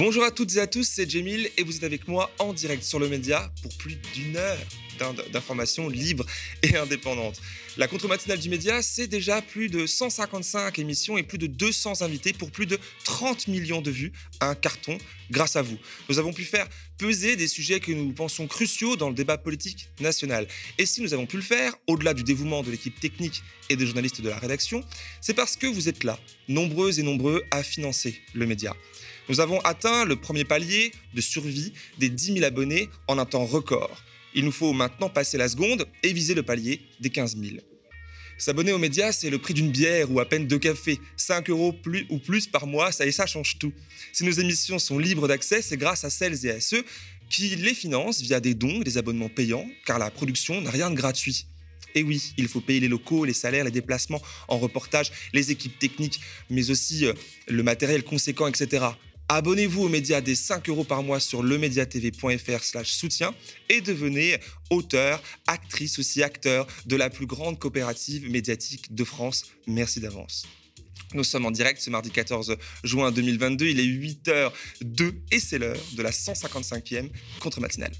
Bonjour à toutes et à tous, c'est Jamil et vous êtes avec moi en direct sur le média pour plus d'une heure d'informations libres et indépendantes. La contre-matinale du média, c'est déjà plus de 155 émissions et plus de 200 invités pour plus de 30 millions de vues, un carton grâce à vous. Nous avons pu faire peser des sujets que nous pensons cruciaux dans le débat politique national. Et si nous avons pu le faire, au-delà du dévouement de l'équipe technique et des journalistes de la rédaction, c'est parce que vous êtes là, nombreux et nombreux à financer le média. Nous avons atteint le premier palier de survie des 10 000 abonnés en un temps record. Il nous faut maintenant passer la seconde et viser le palier des 15 000. S'abonner aux médias, c'est le prix d'une bière ou à peine deux cafés. 5 euros plus ou plus par mois, ça et ça change tout. Si nos émissions sont libres d'accès, c'est grâce à celles et à ceux qui les financent via des dons des abonnements payants, car la production n'a rien de gratuit. Et oui, il faut payer les locaux, les salaires, les déplacements en reportage, les équipes techniques, mais aussi euh, le matériel conséquent, etc. Abonnez-vous aux médias des 5 euros par mois sur lemediatv.fr slash soutien et devenez auteur, actrice aussi acteur de la plus grande coopérative médiatique de France. Merci d'avance. Nous sommes en direct ce mardi 14 juin 2022, il est 8h02 et c'est l'heure de la 155e contre-matinale.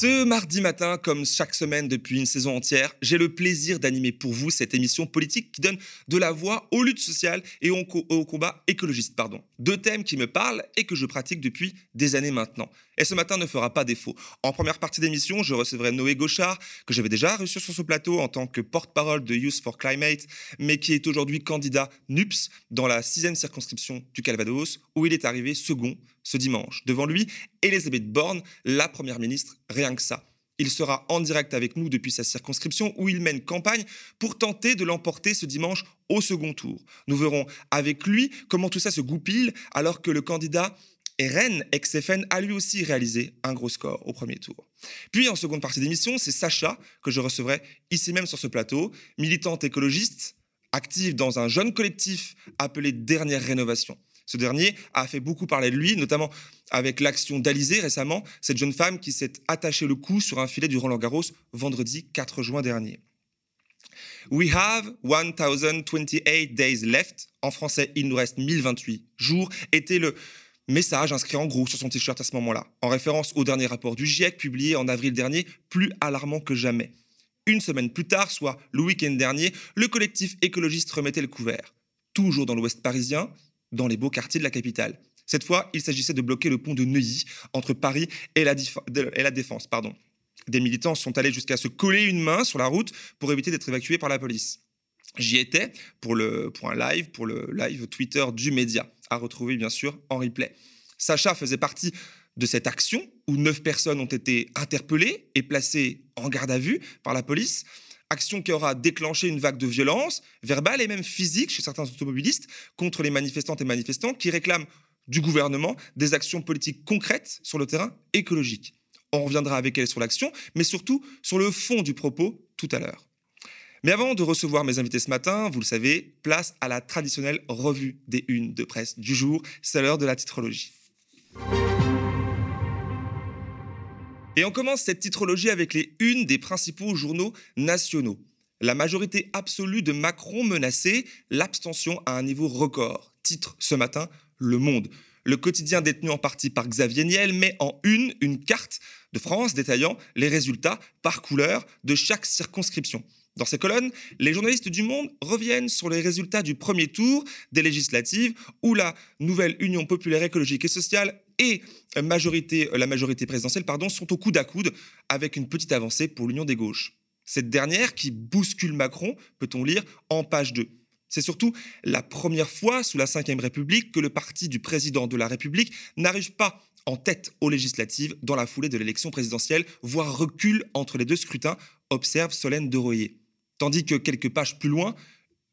Ce mardi matin, comme chaque semaine depuis une saison entière, j'ai le plaisir d'animer pour vous cette émission politique qui donne de la voix aux luttes sociales et au, combat écologiste. Pardon. Deux thèmes qui me parlent et que je pratique depuis des années maintenant. Et ce matin ne fera pas défaut. En première partie d'émission, je recevrai Noé Gauchard, que j'avais déjà reçu sur ce plateau en tant que porte-parole de Youth for Climate, mais qui est aujourd'hui candidat NUPS dans la sixième circonscription du Calvados, où il est arrivé second ce dimanche. Devant lui, Elisabeth Borne, la première ministre, rien que ça. Il sera en direct avec nous depuis sa circonscription où il mène campagne pour tenter de l'emporter ce dimanche au second tour. Nous verrons avec lui comment tout ça se goupille alors que le candidat ex-FN a lui aussi réalisé un gros score au premier tour. Puis en seconde partie d'émission, c'est Sacha que je recevrai ici même sur ce plateau, militante écologiste, active dans un jeune collectif appelé Dernière Rénovation. Ce dernier a fait beaucoup parler de lui, notamment avec l'action d'Alizé récemment, cette jeune femme qui s'est attachée le cou sur un filet du Roland Garros vendredi 4 juin dernier. We have 1028 days left. En français, il nous reste 1028 jours. Était le message inscrit en gros sur son t-shirt à ce moment-là, en référence au dernier rapport du GIEC publié en avril dernier, plus alarmant que jamais. Une semaine plus tard, soit le week-end dernier, le collectif écologiste remettait le couvert. Toujours dans l'ouest parisien, dans les beaux quartiers de la capitale. Cette fois, il s'agissait de bloquer le pont de Neuilly entre Paris et la, Défense. Pardon. Des militants sont allés jusqu'à se coller une main sur la route pour éviter d'être évacués par la police. J'y étais pour, le, pour un live, pour le live Twitter du média, à retrouver bien sûr en replay. Sacha faisait partie de cette action où neuf personnes ont été interpellées et placées en garde à vue par la police action qui aura déclenché une vague de violence verbale et même physique chez certains automobilistes contre les manifestantes et manifestants qui réclament du gouvernement des actions politiques concrètes sur le terrain écologique. On reviendra avec elle sur l'action, mais surtout sur le fond du propos tout à l'heure. Mais avant de recevoir mes invités ce matin, vous le savez, place à la traditionnelle revue des unes de presse du jour, c'est l'heure de la titrologie. Et on commence cette titrologie avec les unes des principaux journaux nationaux. La majorité absolue de Macron menacée, l'abstention à un niveau record. Titre ce matin, Le Monde. Le quotidien détenu en partie par Xavier Niel met en une une carte de France détaillant les résultats par couleur de chaque circonscription. Dans ces colonnes, les journalistes du Monde reviennent sur les résultats du premier tour des législatives où la nouvelle Union populaire écologique et sociale et la majorité présidentielle sont au coude à coude avec une petite avancée pour l'Union des gauches. Cette dernière qui bouscule Macron, peut-on lire en page 2. C'est surtout la première fois sous la Ve République que le parti du président de la République n'arrive pas en tête aux législatives dans la foulée de l'élection présidentielle, voire recule entre les deux scrutins, observe Solène de Royer. Tandis que quelques pages plus loin,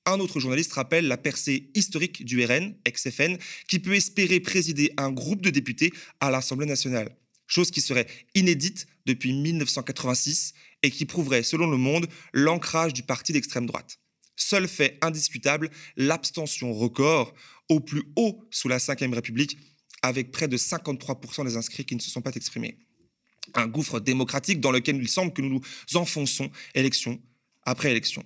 un autre journaliste rappelle la percée historique du RN, ex-FN, qui peut espérer présider un groupe de députés à l'Assemblée nationale. Chose qui serait inédite depuis 1986 et qui prouverait, selon Le Monde, l'ancrage du parti d'extrême droite. Seul fait indiscutable, l'abstention record au plus haut sous la Ve République, avec près de 53% des inscrits qui ne se sont pas exprimés. Un gouffre démocratique dans lequel il semble que nous nous enfonçons élection après élection.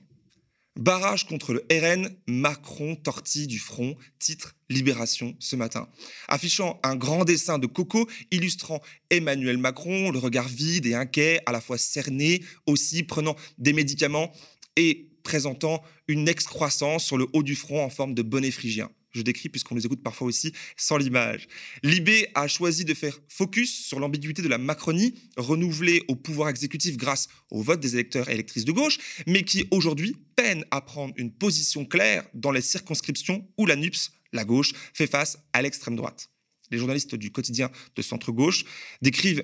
Barrage contre le RN, Macron tortille du front, titre Libération ce matin. Affichant un grand dessin de Coco illustrant Emmanuel Macron, le regard vide et inquiet, à la fois cerné, aussi prenant des médicaments et présentant une excroissance sur le haut du front en forme de bonnet phrygien. Je décris puisqu'on les écoute parfois aussi sans l'image. Libé a choisi de faire focus sur l'ambiguïté de la Macronie, renouvelée au pouvoir exécutif grâce au vote des électeurs et électrices de gauche, mais qui aujourd'hui peine à prendre une position claire dans les circonscriptions où la NUPS, la gauche, fait face à l'extrême droite. Les journalistes du quotidien de centre-gauche décrivent,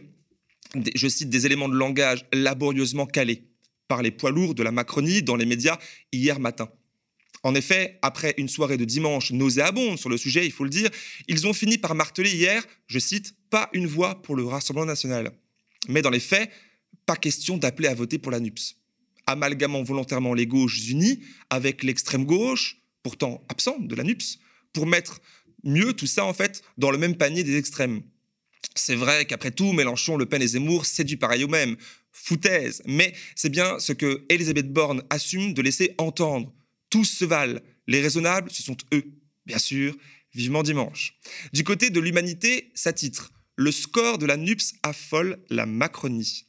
je cite, des éléments de langage laborieusement calés par les poids lourds de la Macronie dans les médias hier matin. En effet, après une soirée de dimanche nauséabonde sur le sujet, il faut le dire, ils ont fini par marteler hier, je cite, pas une voix pour le Rassemblement national. Mais dans les faits, pas question d'appeler à voter pour la NUPS. Amalgamant volontairement les gauches unies avec l'extrême gauche, pourtant absente de la NUPS, pour mettre mieux tout ça en fait dans le même panier des extrêmes. C'est vrai qu'après tout, Mélenchon, Le Pen et Zemmour, du pareil au même. Foutaise. Mais c'est bien ce que Elisabeth Borne assume de laisser entendre tous se valent. Les raisonnables, ce sont eux. Bien sûr, vivement dimanche. Du côté de l'humanité, ça titre Le score de la NUPS affole la Macronie.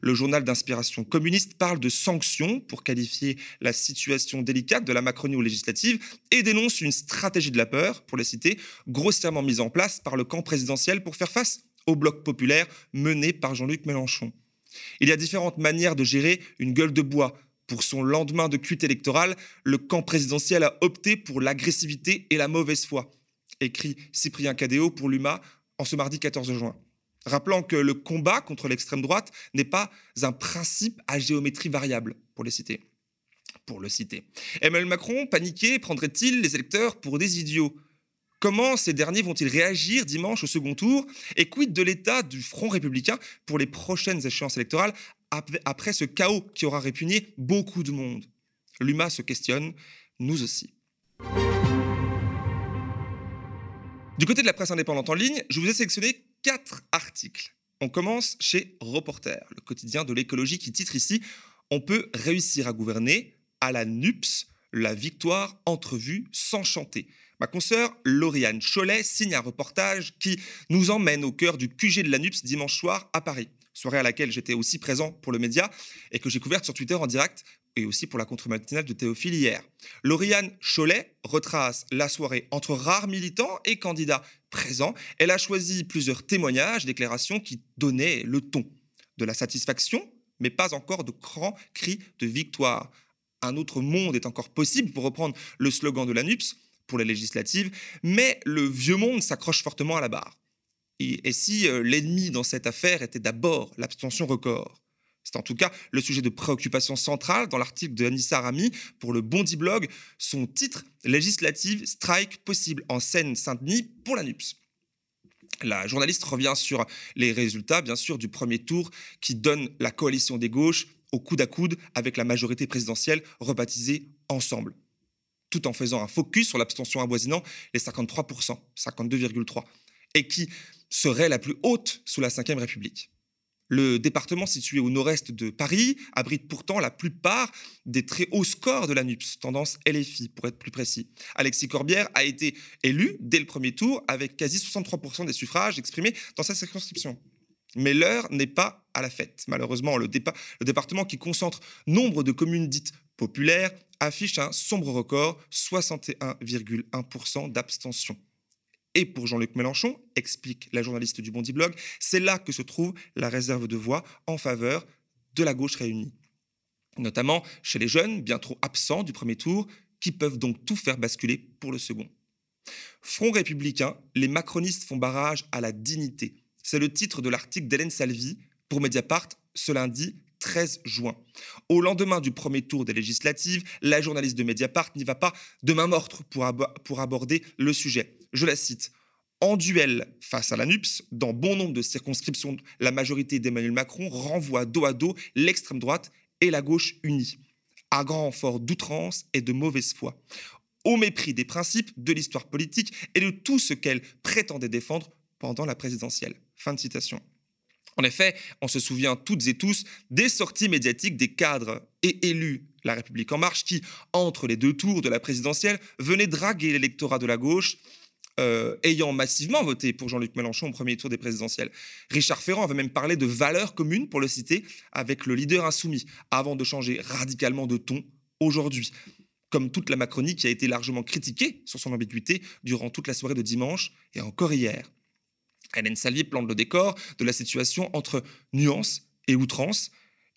Le journal d'inspiration communiste parle de sanctions pour qualifier la situation délicate de la Macronie aux législatives et dénonce une stratégie de la peur, pour les citer, grossièrement mise en place par le camp présidentiel pour faire face au bloc populaire mené par Jean-Luc Mélenchon. Il y a différentes manières de gérer une gueule de bois, pour son lendemain de cuite électorale, le camp présidentiel a opté pour l'agressivité et la mauvaise foi, écrit Cyprien Cadéo pour l'UMA en ce mardi 14 juin. Rappelant que le combat contre l'extrême droite n'est pas un principe à géométrie variable, pour les citer. Pour le citer. Emmanuel Macron, paniqué, prendrait-il les électeurs pour des idiots? Comment ces derniers vont-ils réagir dimanche au second tour Et quid de l'état du Front républicain pour les prochaines échéances électorales après ce chaos qui aura répugné beaucoup de monde? L'UMA se questionne, nous aussi. Du côté de la presse indépendante en ligne, je vous ai sélectionné quatre articles. On commence chez Reporter, le quotidien de l'écologie qui titre ici On peut réussir à gouverner à la NUPS, la victoire entrevue sans chanter. Ma consoeur Lauriane Cholet signe un reportage qui nous emmène au cœur du QG de la NUPS dimanche soir à Paris soirée à laquelle j'étais aussi présent pour le média et que j'ai couverte sur Twitter en direct et aussi pour la contre-matinale de Théophile hier. Lauriane Cholet retrace la soirée entre rares militants et candidats présents. Elle a choisi plusieurs témoignages, déclarations qui donnaient le ton de la satisfaction, mais pas encore de grands cris de victoire. Un autre monde est encore possible, pour reprendre le slogan de la NUPS pour les législatives, mais le vieux monde s'accroche fortement à la barre. Et, si euh, l'ennemi dans cette affaire était d'abord l'abstention record? C'est en tout cas le sujet de préoccupation centrale dans l'article de Anissa Rami pour le Bondi Blog, son titre Législative, strike possible en Seine-Saint-Denis pour la NUPS. La journaliste revient sur les résultats, bien sûr, du premier tour qui donne la coalition des gauches au coude à coude avec la majorité présidentielle rebaptisée Ensemble, tout en faisant un focus sur l'abstention avoisinant les 53%, 52,3%, et qui serait la plus haute sous la Ve République. Le département situé au nord-est de Paris abrite pourtant la plupart des très hauts scores de la NUPS, tendance LFI pour être plus précis. Alexis Corbière a été élu dès le premier tour avec quasi 63% des suffrages exprimés dans sa circonscription. Mais l'heure n'est pas à la fête. Malheureusement, le département qui concentre nombre de communes dites populaires affiche un sombre record, 61,1% d'abstention et pour Jean-Luc Mélenchon, explique la journaliste du Bondi Blog, c'est là que se trouve la réserve de voix en faveur de la gauche réunie. Notamment chez les jeunes, bien trop absents du premier tour, qui peuvent donc tout faire basculer pour le second. Front républicain, les macronistes font barrage à la dignité. C'est le titre de l'article d'Hélène Salvi pour Mediapart ce lundi 13 juin. Au lendemain du premier tour des législatives, la journaliste de Mediapart n'y va pas de main morte pour, aborder le sujet je la cite, en duel face à la NUPS, dans bon nombre de circonscriptions, la majorité d'Emmanuel Macron renvoie dos à dos l'extrême droite et la gauche unie, à grand renfort d'outrance et de mauvaise foi, au mépris des principes de l'histoire politique et de tout ce qu'elle prétendait défendre pendant la présidentielle. Fin de citation. En effet, on se souvient toutes et tous des sorties médiatiques des cadres et élus La République en marche qui, entre les deux tours de la présidentielle, venaient draguer l'électorat de la gauche euh, ayant massivement voté pour Jean-Luc Mélenchon au premier tour des présidentielles. Richard Ferrand avait même parlé de valeurs communes, pour le citer, avec le leader insoumis, avant de changer radicalement de ton aujourd'hui. Comme toute la Macronie qui a été largement critiquée sur son ambiguïté durant toute la soirée de dimanche et encore hier. Hélène Salvier plante le décor de la situation entre nuance et outrance.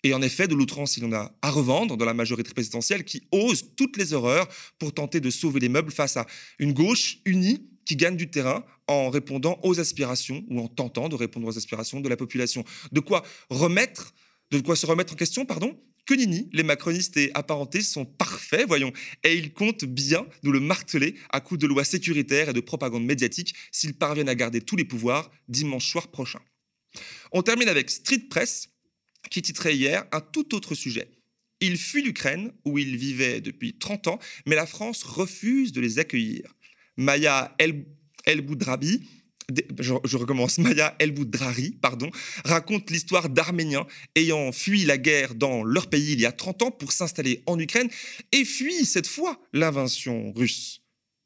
Et en effet, de l'outrance, il y en a à revendre dans la majorité présidentielle qui ose toutes les horreurs pour tenter de sauver les meubles face à une gauche unie qui gagne du terrain en répondant aux aspirations ou en tentant de répondre aux aspirations de la population. De quoi remettre, de quoi se remettre en question, pardon, que les macronistes et apparentés sont parfaits, voyons, et ils comptent bien nous le marteler à coups de lois sécuritaires et de propagande médiatique s'ils parviennent à garder tous les pouvoirs dimanche soir prochain. On termine avec Street Press, qui titrait hier un tout autre sujet. Ils fuient l'Ukraine, où ils vivaient depuis 30 ans, mais la France refuse de les accueillir. Maya El, El je, recommence, Maya El Boudrari, pardon, raconte l'histoire d'Arméniens ayant fui la guerre dans leur pays il y a 30 ans pour s'installer en Ukraine et fuit cette fois l'invasion russe.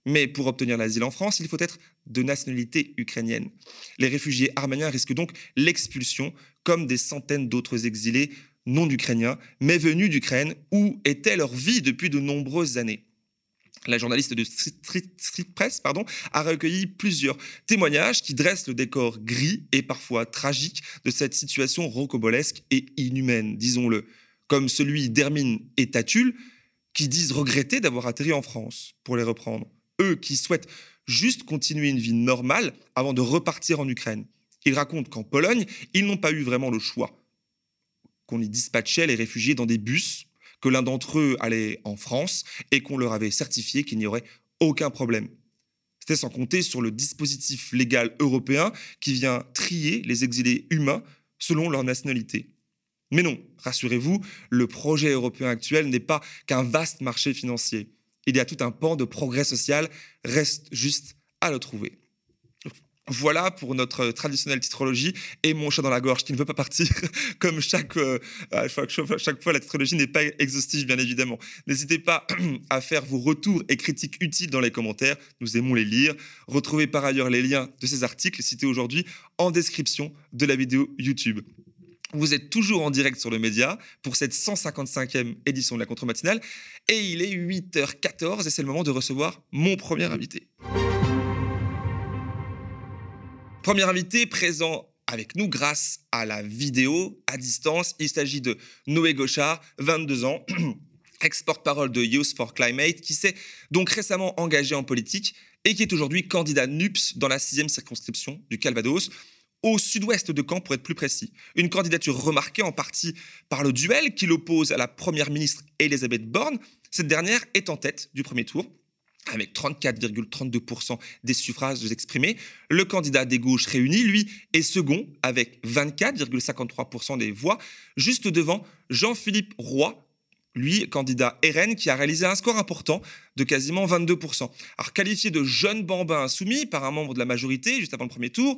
Mais pour obtenir l'asile en France, il faut être de nationalité ukrainienne. Les réfugiés arméniens risquent donc l'expulsion, comme des centaines d'autres exilés non ukrainiens, mais venus d'Ukraine, où était leur vie depuis de nombreuses années la journaliste de Street, Press pardon, a recueilli plusieurs témoignages qui dressent le décor gris et parfois tragique de cette situation rocobolesque et inhumaine, disons-le, comme celui d'Hermine et Tatul, qui disent regretter d'avoir atterri en France, pour les reprendre. Eux qui souhaitent juste continuer une vie normale avant de repartir en Ukraine. Ils racontent qu'en Pologne, ils n'ont pas eu vraiment le choix, qu'on y dispatchait les réfugiés dans des bus que l'un d'entre eux allait en France et qu'on leur avait certifié qu'il n'y aurait aucun problème. C'était sans compter sur le dispositif légal européen qui vient trier les exilés humains selon leur nationalité. Mais non, rassurez-vous, le projet européen actuel n'est pas qu'un vaste marché financier. Il y a tout un pan de progrès social, reste juste à le trouver. Voilà pour notre traditionnelle titrologie et mon chat dans la gorge qui ne veut pas partir, comme chaque, euh, chaque, fois la titrologie n'est pas exhaustive bien évidemment. N'hésitez pas à faire vos retours et critiques utiles dans les commentaires, nous aimons les lire. Retrouvez par ailleurs les liens de ces articles cités aujourd'hui en description de la vidéo YouTube. Vous êtes toujours en direct sur le média pour cette 155e édition de la contre-matinale et il est 8h14 et c'est le moment de recevoir mon premier invité. Premier invité présent avec nous grâce à la vidéo à distance. Il s'agit de Noé Gauchard, 22 ans, ex-porte-parole de Youth for Climate, qui s'est donc récemment engagé en politique et qui est aujourd'hui candidat NUPS dans la sixième circonscription du Calvados, au sud-ouest de Caen pour être plus précis. Une candidature remarquée en partie par le duel qui l'oppose à la première ministre Elisabeth Borne. Cette dernière est en tête du premier tour avec 34,32% des suffrages exprimés. Le candidat des gauches réunis, lui, est second avec 24,53% des voix, juste devant Jean-Philippe Roy, lui, candidat RN, qui a réalisé un score important de quasiment 22%. Alors, qualifié de jeune bambin insoumis par un membre de la majorité juste avant le premier tour,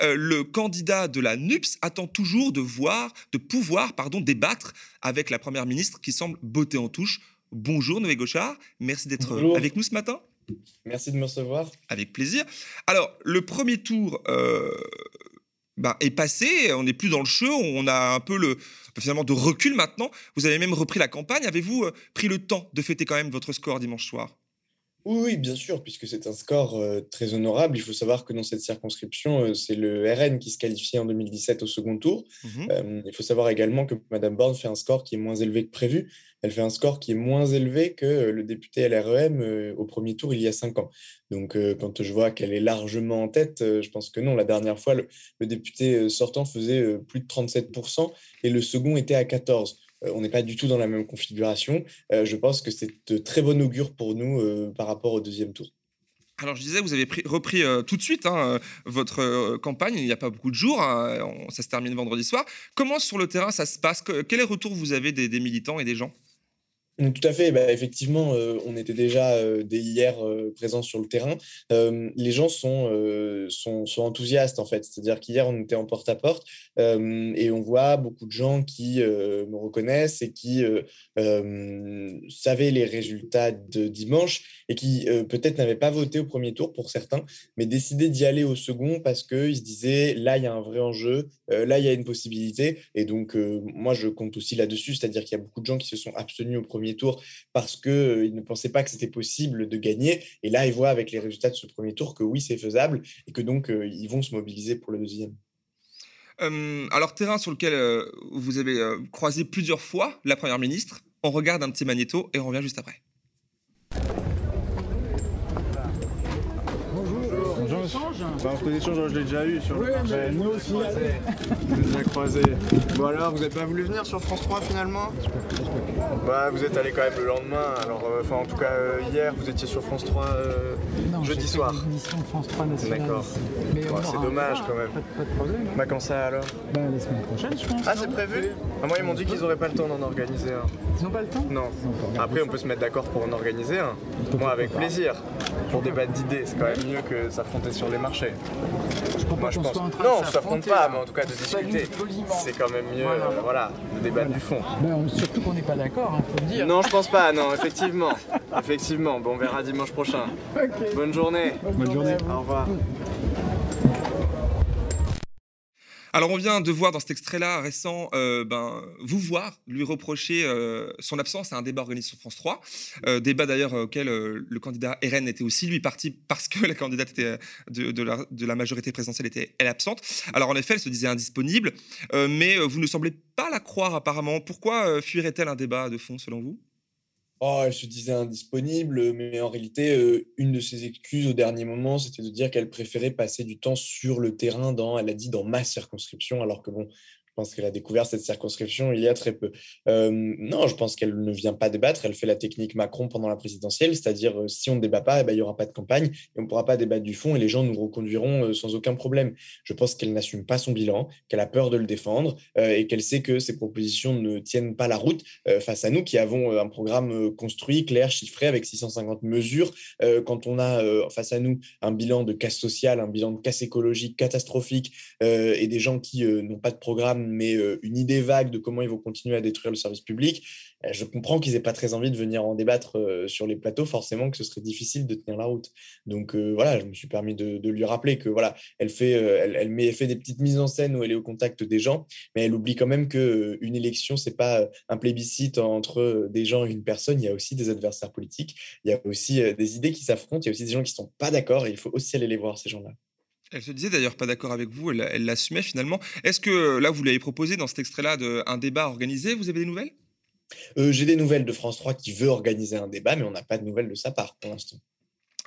euh, le candidat de la NUPS attend toujours de voir, de pouvoir, pardon, débattre avec la première ministre qui semble botter en touche Bonjour Noé Gauchard, merci d'être avec nous ce matin. Merci de me recevoir. Avec plaisir. Alors, le premier tour euh, bah, est passé, on n'est plus dans le jeu, on a un peu le, finalement de recul maintenant. Vous avez même repris la campagne. Avez-vous euh, pris le temps de fêter quand même votre score dimanche soir? Oui, bien sûr, puisque c'est un score euh, très honorable. Il faut savoir que dans cette circonscription, euh, c'est le RN qui se qualifiait en 2017 au second tour. Mmh euh, il faut savoir également que Mme Borne fait un score qui est moins élevé que prévu. Elle fait un score qui est moins élevé que le député LREM au premier tour il y a cinq ans. Donc, quand je vois qu'elle est largement en tête, je pense que non. La dernière fois, le, le député sortant faisait plus de 37% et le second était à 14%. Euh, on n'est pas du tout dans la même configuration. Euh, je pense que c'est de très bon augure pour nous euh, par rapport au deuxième tour. Alors je disais, vous avez repris tout de suite hein, votre campagne, il n'y a pas beaucoup de jours, hein, ça se termine vendredi soir. Comment sur le terrain ça se passe? Quel est le retour vous avez des militants et des gens? Tout à fait. Bah, effectivement, euh, on était déjà euh, dès hier euh, présents sur le terrain. les gens sont, sont, enthousiastes, en fait. C'est-à-dire qu'hier, on était en porte-à-porte et on voit beaucoup de gens qui me reconnaissent et qui savaient les résultats de dimanche et qui peut-être n'avaient pas voté au premier tour pour certains, mais décidaient d'y aller au second parce qu'ils se disaient là, il y a un vrai enjeu, là, il y a une possibilité. Et donc, moi, je compte aussi là-dessus, c'est-à-dire qu'il y a beaucoup de gens qui se sont abstenus au premier tour parce qu'ils ne pensaient pas que c'était possible de gagner. Et là, ils voient avec les résultats de ce premier tour que oui, c'est faisable et que donc ils vont se mobiliser pour le deuxième. alors, terrain sur lequel vous avez croisé plusieurs fois la Première ministre, on regarde un petit magnéto et on revient juste après. Bah, on d'échange, je l'ai déjà eu sur le bah, Nous aussi. Vous êtes déjà croisé. Bon alors, vous n'êtes pas voulu venir sur France 3 finalement Bah, vous êtes allé quand même le lendemain. Alors, euh, enfin, en tout cas, euh, hier, vous étiez sur France 3 euh, non, jeudi soir. Une France 3 nationale. D'accord. c'est dommage quand même. Pas, de problème. Bah, quand ça alors Bah, la semaine prochaine, je pense. Ah, c'est prévu ah, Moi, ils m'ont dit qu'ils n'auraient pas le temps d'en organiser un. Ils n'ont pas le temps Non. Après, on peut se mettre d'accord pour en organiser un. Moi, avec plaisir. Pour débattre d'idées, c'est quand même mieux que s'affronter sur les marchés. Je Moi, je pense. non, ça s'affronte pas, mais en tout cas de discuter. C'est quand même mieux, voilà, de débattre du fond. Ben, surtout qu'on n'est pas d'accord, il hein, faut le dire. Non, je pense pas, non, effectivement. effectivement. Bon, on verra dimanche prochain. Bonne journée. Bonne, journée. Au revoir. Alors on vient de voir dans cet extrait-là récent, euh, ben, vous voir lui reprocher euh, son absence à un débat organisé sur France 3, euh, débat d'ailleurs auquel le candidat RN était aussi lui parti parce que la candidate était de, la, de, la, majorité présidentielle était elle absente. Alors en effet, elle se disait indisponible, mais vous ne semblez pas la croire apparemment. Pourquoi fuirait-elle un débat de fond selon vous? Oh, elle se disait indisponible, mais en réalité, euh, une de ses excuses au dernier moment, c'était de dire qu'elle préférait passer du temps sur le terrain, elle a dit, dans ma circonscription, alors que bon, pense qu'elle a découvert cette circonscription il y a très peu. non, je pense qu'elle ne vient pas débattre. Elle fait la technique Macron pendant la présidentielle, c'est-à-dire si on ne débat pas, eh ben, il n'y aura pas de campagne et on ne pourra pas débattre du fond et les gens nous reconduiront sans aucun problème. Je pense qu'elle n'assume pas son bilan, qu'elle a peur de le défendre et qu'elle sait que ses propositions ne tiennent pas la route face à nous qui avons un programme construit, clair, chiffré avec 650 mesures. quand on a face à nous un bilan de casse sociale, un bilan de casse écologique catastrophique et des gens qui n'ont pas de programme mais une idée vague de comment ils vont continuer à détruire le service public, je comprends qu'ils n'aient pas très envie de venir en débattre sur les plateaux, forcément que ce serait difficile de tenir la route. Donc voilà, je me suis permis de, lui rappeler que voilà, elle fait, elle, met, fait des petites mises en scène où elle est au contact des gens, mais elle oublie quand même que une élection, c'est pas un plébiscite entre des gens et une personne. Il y a aussi des adversaires politiques, il y a aussi des idées qui s'affrontent, il y a aussi des gens qui sont pas d'accord et il faut aussi aller les voir ces gens-là. Elle se disait d'ailleurs pas d'accord avec vous, elle l'assumait finalement. Est-ce que là, vous l'avez proposé dans cet extrait-là un débat organisé Vous avez des nouvelles? Euh, J'ai des nouvelles de France 3 qui veut organiser un débat, mais on n'a pas de nouvelles de sa part pour l'instant.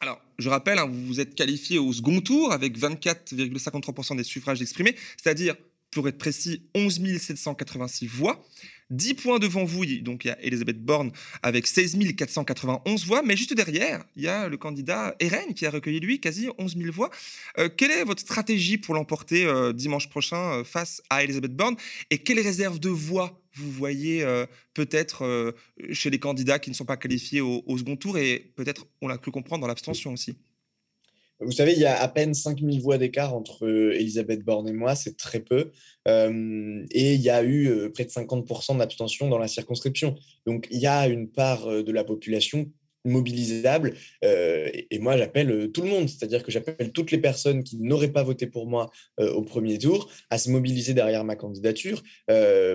Alors, je rappelle, hein, vous vous êtes qualifié au second tour avec 24,53% des suffrages exprimés, c'est-à-dire, pour être précis, 11 786 voix. 10 points devant vous, donc il y a Elisabeth Borne avec 16 491 voix, mais juste derrière, il y a le candidat RN qui a recueilli lui quasi 11 000 voix. Euh, quelle est votre stratégie pour l'emporter euh, dimanche prochain euh, face à Elisabeth Borne? Et quelles réserves de voix vous voyez peut-être chez les candidats qui ne sont pas qualifiés au, au second tour? Et peut-être, on l'a cru comprendre, dans l'abstention aussi vous savez, il y a à peine 5000 voix d'écart entre euh, Elisabeth Borne et moi, c'est très peu. Euh, et il y a eu euh, près de 50% d'abstention dans la circonscription. Donc il y a une part de la population mobilisable. Euh, et moi, j'appelle euh, tout le monde, c'est-à-dire que j'appelle toutes les personnes qui n'auraient pas voté pour moi euh, au premier tour à se mobiliser derrière ma candidature,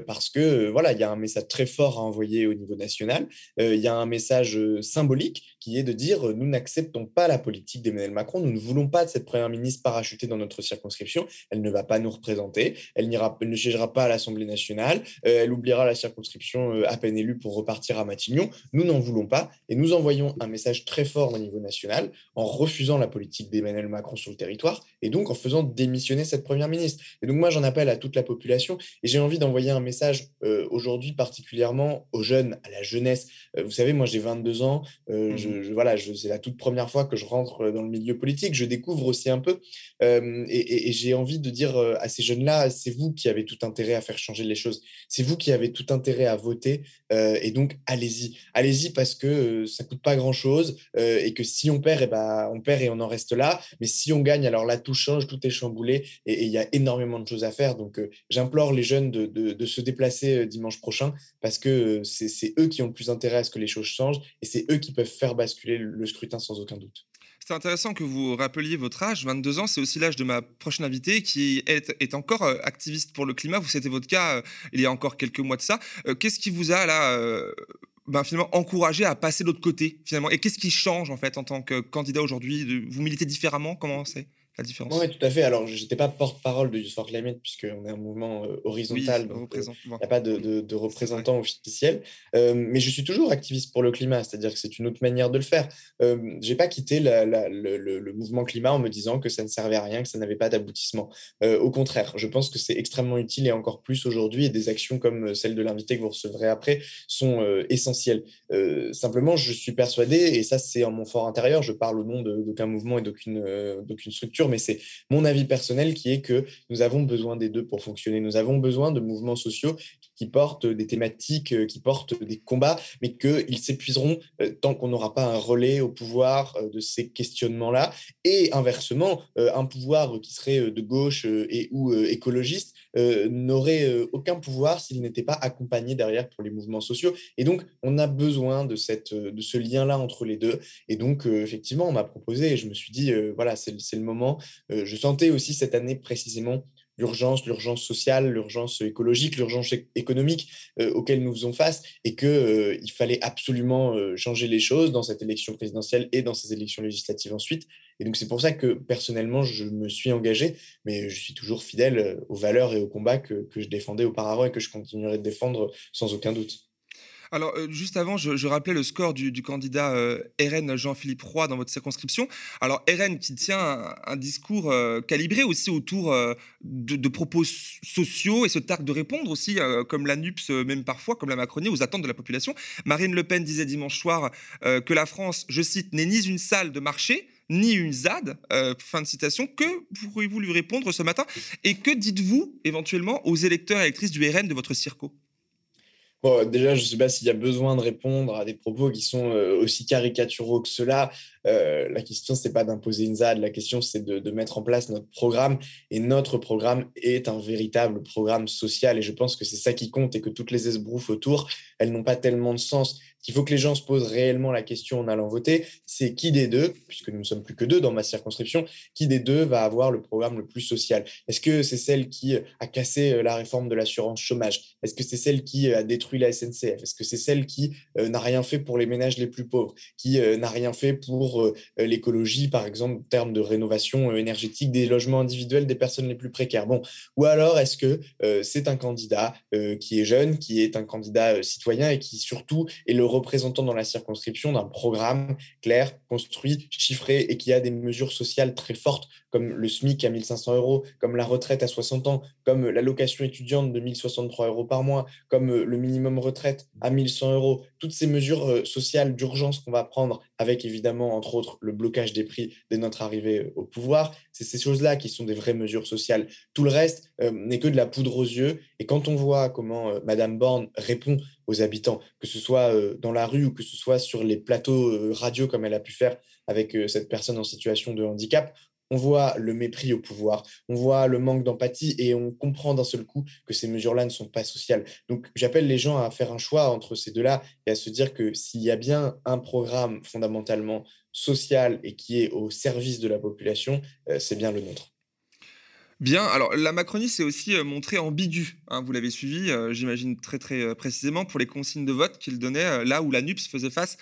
parce que voilà, il y a un message très fort à envoyer au niveau national. il y a un message symbolique qui est de dire nous n'acceptons pas la politique d'Emmanuel Macron, nous ne voulons pas de cette première ministre parachutée dans notre circonscription. Elle ne va pas nous représenter, elle, elle ne siégera pas à l'Assemblée nationale, elle oubliera la circonscription à peine élue pour repartir à Matignon. Nous n'en voulons pas et nous envoyons un message très fort au niveau national en refusant la politique d'Emmanuel Macron sur le territoire et donc en faisant démissionner cette première ministre. Et donc moi, j'en appelle à toute la population et j'ai envie d'envoyer un message euh, aujourd'hui particulièrement aux jeunes, à la jeunesse. Euh, vous savez, moi j'ai 22 ans, euh, mmh voilà, c'est la toute première fois que je rentre dans le milieu politique. Je découvre aussi un peu. Et, j'ai envie de dire à ces jeunes-là, c'est vous qui avez tout intérêt à faire changer les choses. C'est vous qui avez tout intérêt à voter. et donc, allez-y. Allez-y parce que ça coûte pas grand-chose. et que si on perd, et eh ben, on perd et on en reste là. Mais si on gagne, alors là, tout change, tout est chamboulé. Et il y a énormément de choses à faire. Donc, j'implore les jeunes de, de, se déplacer dimanche prochain parce que c'est eux qui ont le plus intérêt à ce que les choses changent et c'est eux qui peuvent faire basculer le scrutin sans aucun doute. C'est intéressant que vous rappeliez votre âge, 22 ans, c'est aussi l'âge de ma prochaine invitée qui est, encore euh, activiste pour le climat. Vous c'était votre cas euh, il y a encore quelques mois de ça. Euh, qu'est-ce qui vous a ben, finalement encouragé à passer de l'autre côté finalement? Et qu'est-ce qui change en fait en tant que candidat aujourd'hui? Vous militez différemment? Comment c'est? Différence. Oui, tout à fait. Alors, je n'étais pas porte-parole de Youth for Climate, puisqu'on est un mouvement euh, horizontal, donc euh, il n'y a pas de, de, représentant officiel. Euh, mais je suis toujours activiste pour le climat, c'est-à-dire que c'est une autre manière de le faire. je n'ai pas quitté le, mouvement climat en me disant que ça ne servait à rien, que ça n'avait pas d'aboutissement. au contraire, je pense que c'est extrêmement utile et encore plus aujourd'hui, et des actions comme celle de l'invité que vous recevrez après sont essentielles. simplement, je suis persuadé, et ça c'est en mon fort intérieur, je parle au nom d'aucun mouvement et d'aucune structure, mais c'est mon avis personnel qui est que nous avons besoin des deux pour fonctionner. Nous avons besoin de mouvements sociaux qui portent des thématiques, euh, qui portent des combats, mais qu'ils s'épuiseront euh, tant qu'on n'aura pas un relais au pouvoir euh, de ces questionnements-là. Et inversement, un pouvoir qui serait de gauche et ou écologiste n'aurait aucun pouvoir s'il n'était pas accompagné derrière pour les mouvements sociaux. Et donc, on a besoin de, cette, de ce lien-là entre les deux. Et donc, effectivement, on m'a proposé et je me suis dit, voilà, c'est le moment je sentais aussi cette année précisément l'urgence, l'urgence sociale, l'urgence écologique, l'urgence économique auxquelles nous faisons face et qu'il il fallait absolument changer les choses dans cette élection présidentielle et dans ces élections législatives ensuite. Et donc c'est pour ça que personnellement, je me suis engagé, mais je suis toujours fidèle aux valeurs et aux combats que, que je défendais auparavant et que je continuerai de défendre sans aucun doute. Alors, euh, juste avant, je, rappelais le score du, candidat euh, RN Jean-Philippe Roy dans votre circonscription. Alors, RN qui tient un, discours euh, calibré aussi autour de, propos sociaux et se targue de répondre aussi, comme la NUPS, même parfois, comme la Macronie, aux attentes de la population. Marine Le Pen disait dimanche soir que la France, je cite, n'est ni une salle de marché, ni une ZAD. fin de citation. Que pourriez-vous lui répondre ce matin? Et que dites-vous éventuellement aux électeurs et électrices du RN de votre circo? Bon, déjà, je ne sais pas s'il y a besoin de répondre à des propos qui sont euh, aussi caricaturaux que cela. Euh, la question, ce n'est pas d'imposer une ZAD, la question, c'est de, mettre en place notre programme. Et notre programme est un véritable programme social. Et je pense que c'est ça qui compte et que toutes les esbroufes autour, elles n'ont pas tellement de sens qu'il faut que les gens se posent réellement la question en allant voter, c'est qui des deux, puisque nous ne sommes plus que deux dans ma circonscription, qui des deux va avoir le programme le plus social? Est-ce que c'est celle qui euh, a cassé euh, la réforme de l'assurance chômage? Est-ce que c'est celle qui euh, a détruit la SNCF Est-ce que c'est celle qui n'a rien fait pour les ménages les plus pauvres? Qui n'a rien fait pour l'écologie, par exemple, en termes de rénovation énergétique des logements individuels des personnes les plus précaires? Bon, ou alors est-ce que c'est un candidat qui est jeune, qui est un candidat citoyen et qui surtout est le représentant dans la circonscription d'un programme clair, construit, chiffré et qui a des mesures sociales très fortes comme le SMIC à 1500 euros, comme la retraite à 60 ans, comme l'allocation étudiante de 1063 euros par mois, comme le minimum retraite à 1100 euros. Toutes ces mesures euh, sociales d'urgence qu'on va prendre avec évidemment, entre autres, le blocage des prix dès notre arrivée au pouvoir, c'est ces choses-là qui sont des vraies mesures sociales. Tout le reste euh, n'est que de la poudre aux yeux. Et quand on voit comment euh, Madame Borne répond aux habitants, que ce soit dans la rue ou que ce soit sur les plateaux radio comme elle a pu faire avec cette personne en situation de handicap, on voit le mépris au pouvoir, on voit le manque d'empathie et on comprend d'un seul coup que ces mesures-là ne sont pas sociales. Donc j'appelle les gens à faire un choix entre ces deux-là et à se dire que s'il y a bien un programme fondamentalement social et qui est au service de la population, euh, c'est bien le nôtre. Bien, alors la Macronie s'est aussi euh, montrée ambiguë, hein, vous l'avez suivi, euh, j'imagine très très précisément, pour les consignes de vote qu'il donnait là où la NUPS faisait face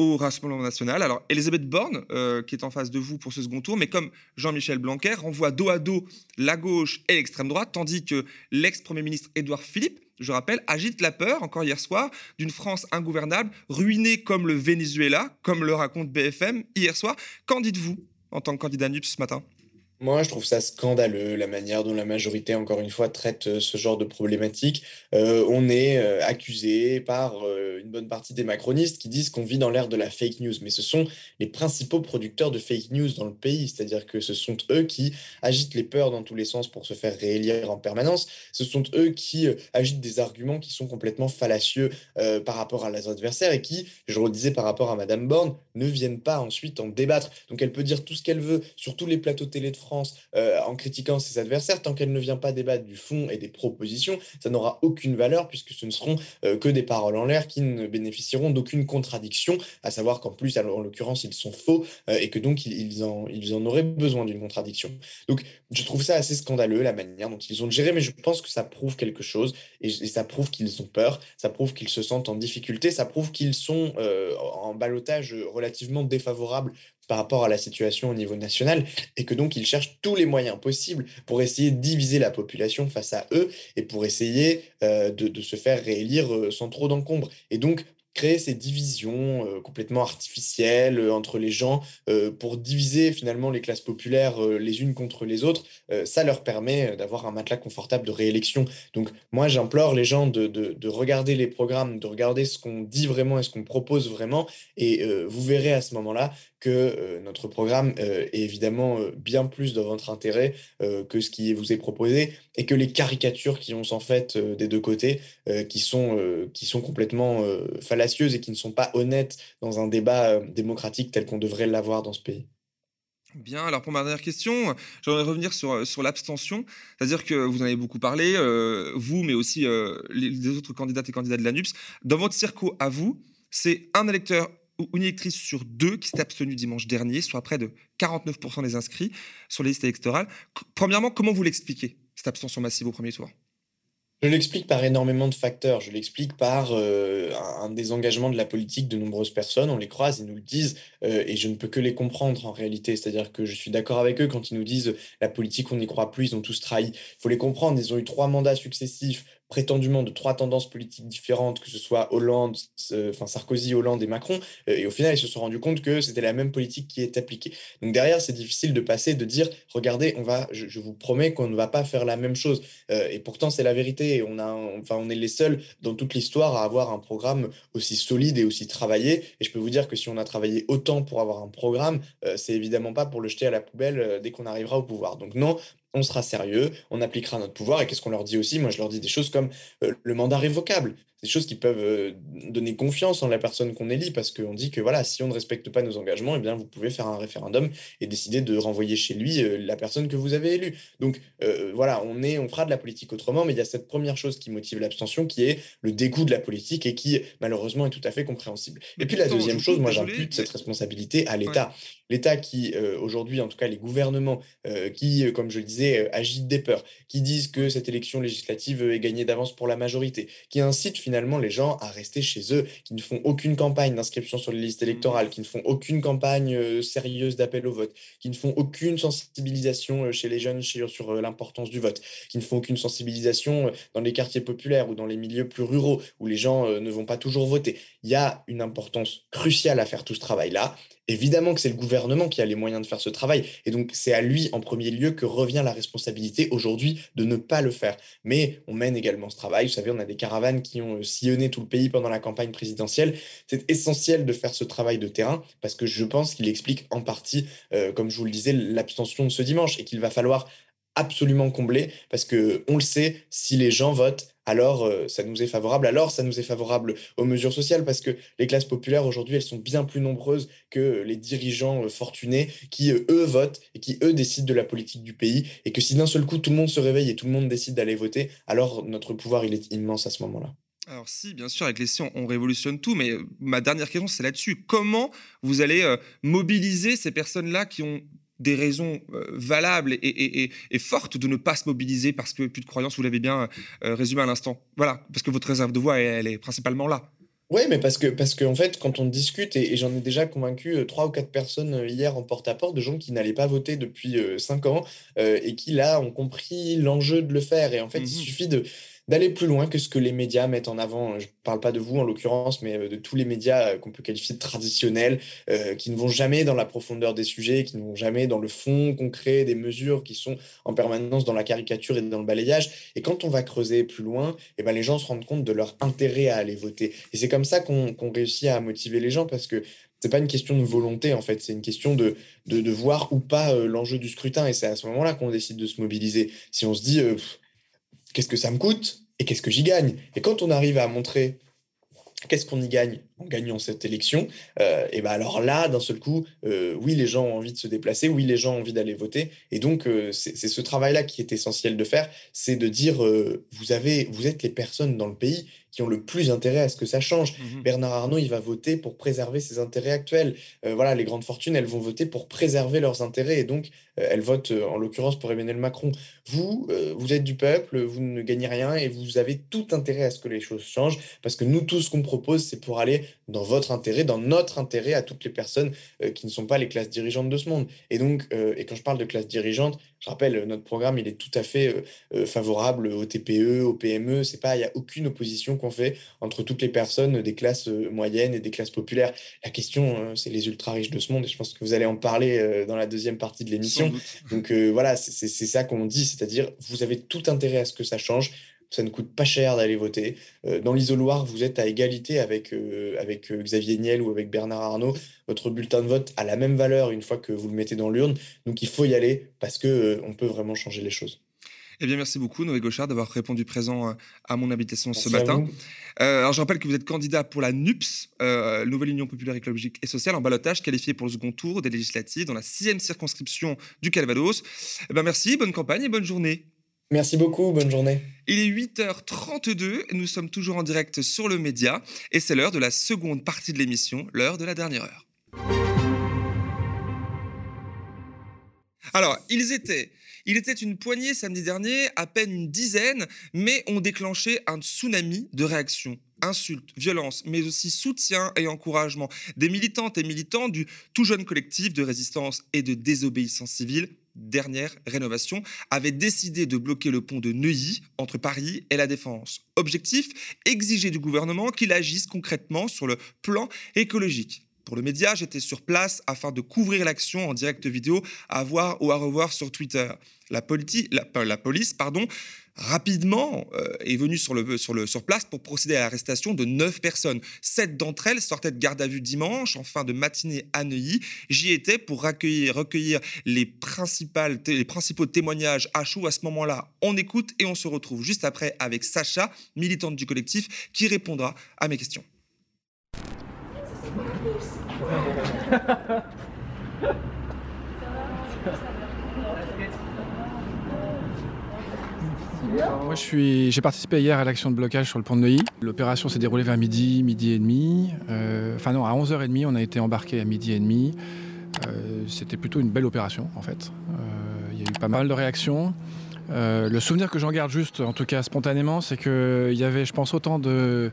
au Rassemblement national. Alors, Elisabeth Borne, euh, qui est en face de vous pour ce second tour, mais comme Jean-Michel Blanquer, renvoie dos à dos la gauche et l'extrême droite, tandis que l'ex-premier ministre Édouard Philippe, je rappelle, agite la peur, encore hier soir, d'une France ingouvernable, ruinée comme le Venezuela, comme le raconte BFM hier soir. Qu'en dites-vous en tant que candidat NUP ce matin? Moi, je trouve ça scandaleux, la manière dont la majorité, encore une fois, traite euh, ce genre de problématique. Euh, on est euh, accusé par une bonne partie des macronistes qui disent qu'on vit dans l'ère de la fake news. Mais ce sont les principaux producteurs de fake news dans le pays. C'est-à-dire que ce sont eux qui agitent les peurs dans tous les sens pour se faire réélire en permanence. Ce sont eux qui agitent des arguments qui sont complètement fallacieux par rapport à leurs adversaires et qui, je redisais par rapport à Madame Borne, ne viennent pas ensuite en débattre. Donc elle peut dire tout ce qu'elle veut sur tous les plateaux télé de France euh, en critiquant ses adversaires, tant qu'elle ne vient pas débattre du fond et des propositions, ça n'aura aucune valeur puisque ce ne seront euh, que des paroles en l'air qui ne bénéficieront d'aucune contradiction, à savoir qu'en plus, en l'occurrence, ils sont faux euh, et que donc ils, en, ils en auraient besoin d'une contradiction. Donc je trouve ça assez scandaleux, la manière dont ils ont géré, mais je pense que ça prouve quelque chose et, et ça prouve qu'ils ont peur, ça prouve qu'ils se sentent en difficulté, ça prouve qu'ils sont en balotage relativement défavorable par rapport à la situation au niveau national et que donc ils cherchent tous les moyens possibles pour essayer de diviser la population face à eux et pour essayer euh, de, se faire réélire euh, sans trop d'encombre. Et donc créer ces divisions euh, complètement artificielles entre les gens pour diviser finalement les classes populaires les unes contre les autres, ça leur permet d'avoir un matelas confortable de réélection. Donc moi j'implore les gens de, de, regarder les programmes, de regarder ce qu'on dit vraiment et ce qu'on propose vraiment, et vous verrez à ce moment-là que euh, notre programme euh, est évidemment euh, bien plus dans votre intérêt que ce qui vous est proposé et que les caricatures qui ont en fait des deux côtés, qui, sont, qui sont complètement fallacieuses et qui ne sont pas honnêtes dans un débat démocratique tel qu'on devrait l'avoir dans ce pays. Bien, alors pour ma dernière question, j'aimerais revenir sur, sur l'abstention, c'est-à-dire que vous en avez beaucoup parlé, vous, mais aussi les, autres candidats et candidats de l'ANUPS. Dans votre circo à vous, c'est un électeur une électrice sur deux qui s'est abstenue dimanche dernier, soit près de 49% des inscrits sur les listes électorales. Premièrement, comment vous l'expliquez, cette abstention massive au premier tour? Je l'explique par énormément de facteurs. Je l'explique par euh, un désengagement de la politique de nombreuses personnes. On les croise, ils nous le disent, euh, et je ne peux que les comprendre en réalité. C'est-à-dire que je suis d'accord avec eux quand ils nous disent la politique, on n'y croit plus, ils ont tous trahi. Il faut les comprendre. Ils ont eu trois mandats successifs prétendument de trois tendances politiques différentes, que ce soit Hollande, Sarkozy, Hollande et Macron, euh, et au final, ils se sont rendus compte que c'était la même politique qui est appliquée. Donc derrière, c'est difficile de passer, de dire, regardez, on va, je, vous promets qu'on ne va pas faire la même chose. Euh, et pourtant, c'est la vérité. On, a, enfin, on est les seuls dans toute l'histoire à avoir un programme aussi solide et aussi travaillé. Et je peux vous dire que si on a travaillé autant pour avoir un programme, euh, c'est évidemment pas pour le jeter à la poubelle dès qu'on arrivera au pouvoir. Donc non, on sera sérieux, on appliquera notre pouvoir. Et qu'est-ce qu'on leur dit aussi? Moi, je leur dis des choses comme euh, le mandat révocable des choses qui peuvent euh, donner confiance en la personne qu'on élit, parce qu'on dit que voilà, si on ne respecte pas nos engagements, eh bien, vous pouvez faire un référendum et décider de renvoyer chez lui euh, la personne que vous avez élue. Donc euh, voilà, on, est, on fera de la politique autrement, mais il y a cette première chose qui motive l'abstention, qui est le dégoût de la politique et qui, malheureusement, est tout à fait compréhensible. et puis la deuxième chose, moi, j'impute cette responsabilité à l'État. L'État qui, aujourd'hui, en tout cas les gouvernements, qui, comme je le disais, agitent des peurs, qui disent que cette élection législative est gagnée d'avance pour la majorité, qui incitent finalement les gens à rester chez eux, qui ne font aucune campagne d'inscription sur les listes électorales, qui ne font aucune campagne euh, sérieuse d'appel au vote, qui ne font aucune sensibilisation euh, chez les jeunes sur, euh, l'importance du vote, qui ne font aucune sensibilisation dans les quartiers populaires ou dans les milieux plus ruraux où les gens ne vont pas toujours voter. Il y a une importance cruciale à faire tout ce travail-là Évidemment que c'est le gouvernement qui a les moyens de faire ce travail. Et donc, c'est à lui, en premier lieu, que revient la responsabilité aujourd'hui de ne pas le faire. Mais on mène également ce travail. Vous savez, on a des caravanes qui ont euh, sillonné tout le pays pendant la campagne présidentielle. C'est essentiel de faire ce travail de terrain parce que je pense qu'il explique en partie, euh, comme je vous le disais, l'abstention de ce dimanche et qu'il va falloir absolument combler parce que on le sait, si les gens votent, alors euh, ça nous est favorable. Alors ça nous est favorable aux mesures sociales parce que les classes populaires aujourd'hui, elles sont bien plus nombreuses que les dirigeants euh, fortunés qui, euh, eux, votent et qui, eux, décident de la politique du pays. Et que si d'un seul coup, tout le monde se réveille et tout le monde décide d'aller voter, alors notre pouvoir, il est immense à ce moment-là. Alors si, bien sûr, avec les si, on, révolutionne tout, mais ma dernière question, c'est là-dessus. Comment vous allez mobiliser ces personnes-là qui ont des raisons euh, valables et, fortes de ne pas se mobiliser parce que plus de croyance, vous l'avez bien euh, résumé à l'instant. Voilà, parce que votre réserve de voix, elle, est principalement là. Oui, mais parce que, parce qu'en fait, quand on discute, et, j'en ai déjà convaincu euh, trois ou quatre personnes hier en porte-à-porte, de gens qui n'allaient pas voter depuis cinq ans et qui, là, ont compris l'enjeu de le faire. Et en fait, il mmh suffit de d'aller plus loin que ce que les médias mettent en avant. Je ne parle pas de vous en l'occurrence, mais de tous les médias qu'on peut qualifier de traditionnels, qui ne vont jamais dans la profondeur des sujets, qui ne vont jamais dans le fond concret des mesures, qui sont en permanence dans la caricature et dans le balayage. Et quand on va creuser plus loin, eh ben, les gens se rendent compte de leur intérêt à aller voter. Et c'est comme ça qu'on réussit à motiver les gens parce que c'est pas une question de volonté en fait, c'est une question de, de, voir ou pas l'enjeu du scrutin. Et c'est à ce moment-là qu'on décide de se mobiliser. Si on se dit qu'est-ce que ça me coûte et qu'est-ce que j'y gagne. Et quand on arrive à montrer qu'est-ce qu'on y gagne en gagnant cette élection, euh, et ben alors là, d'un seul coup, euh, oui, les gens ont envie de se déplacer, oui, les gens ont envie d'aller voter, et donc euh, c'est ce travail-là qui est essentiel de faire, c'est de dire, vous avez, vous êtes les personnes dans le pays qui ont le plus intérêt à ce que ça change. Mmh Bernard Arnault, il va voter pour préserver ses intérêts actuels. voilà, les grandes fortunes, elles vont voter pour préserver leurs intérêts, et donc elles votent en l'occurrence pour Emmanuel Macron. Vous, vous êtes du peuple, vous ne gagnez rien, et vous avez tout intérêt à ce que les choses changent, parce que nous, tout ce qu'on propose, c'est pour aller dans votre intérêt, dans notre intérêt à toutes les personnes euh, qui ne sont pas les classes dirigeantes de ce monde. Et donc, euh, et quand je parle de classe dirigeante, je rappelle, euh, notre programme, il est tout à fait favorable aux TPE, aux PME. C'est pas, il n'y a aucune opposition qu'on fait entre toutes les personnes des classes moyennes et des classes populaires. La question, c'est les ultra riches de ce monde, et je pense que vous allez en parler dans la deuxième partie de l'émission. Donc voilà, c'est ça qu'on dit, c'est-à-dire vous avez tout intérêt à ce que ça change ça ne coûte pas cher d'aller voter. Euh, dans l'isoloir, vous êtes à égalité avec, euh, avec euh, Xavier Niel ou avec Bernard Arnault. Votre bulletin de vote a la même valeur une fois que vous le mettez dans l'urne. Donc il faut y aller parce qu'on on peut vraiment changer les choses. Eh bien, merci beaucoup, Noé Gauchard, d'avoir répondu présent à mon invitation ce matin. alors, je rappelle que vous êtes candidat pour la NUPS, Nouvelle Union Populaire Écologique et Sociale, en balotage, qualifié pour le second tour des législatives dans la sixième circonscription du Calvados. Eh bien, merci, bonne campagne et bonne journée. Merci beaucoup, bonne journée. Il est 8h32, nous sommes toujours en direct sur le média et c'est l'heure de la seconde partie de l'émission, l'heure de la dernière heure. Alors, ils étaient, il était une poignée samedi dernier, à peine une dizaine, mais ont déclenché un tsunami de réactions insultes, violences, mais aussi soutien et encouragement des militantes et militants du tout jeune collectif de résistance et de désobéissance civile dernière rénovation, avait décidé de bloquer le pont de Neuilly entre Paris et la Défense. Objectif, exiger du gouvernement qu'il agisse concrètement sur le plan écologique. Pour le média, j'étais sur place afin de couvrir l'action en direct vidéo à voir ou à revoir sur Twitter. La, la police pardon, rapidement euh, est venue sur, le, sur, le, sur place pour procéder à l'arrestation de neuf personnes. Sept d'entre elles sortaient de garde à vue dimanche en fin de matinée à Neuilly. J'y étais pour recueillir, recueillir les, principales, les principaux témoignages à chaud. À ce moment-là, on écoute et on se retrouve juste après avec Sacha, militante du collectif, qui répondra à mes questions. Moi, j'ai participé hier à l'action de blocage sur le pont de Neuilly. L'opération s'est déroulée vers midi, midi et demi. Euh, enfin non, à 11h30, on a été embarqué à midi et demi. Euh, c'était plutôt une belle opération, en fait. Euh, il y a eu pas mal de réactions. le souvenir que j'en garde juste, en tout cas spontanément, c'est qu'il y avait, je pense, autant de,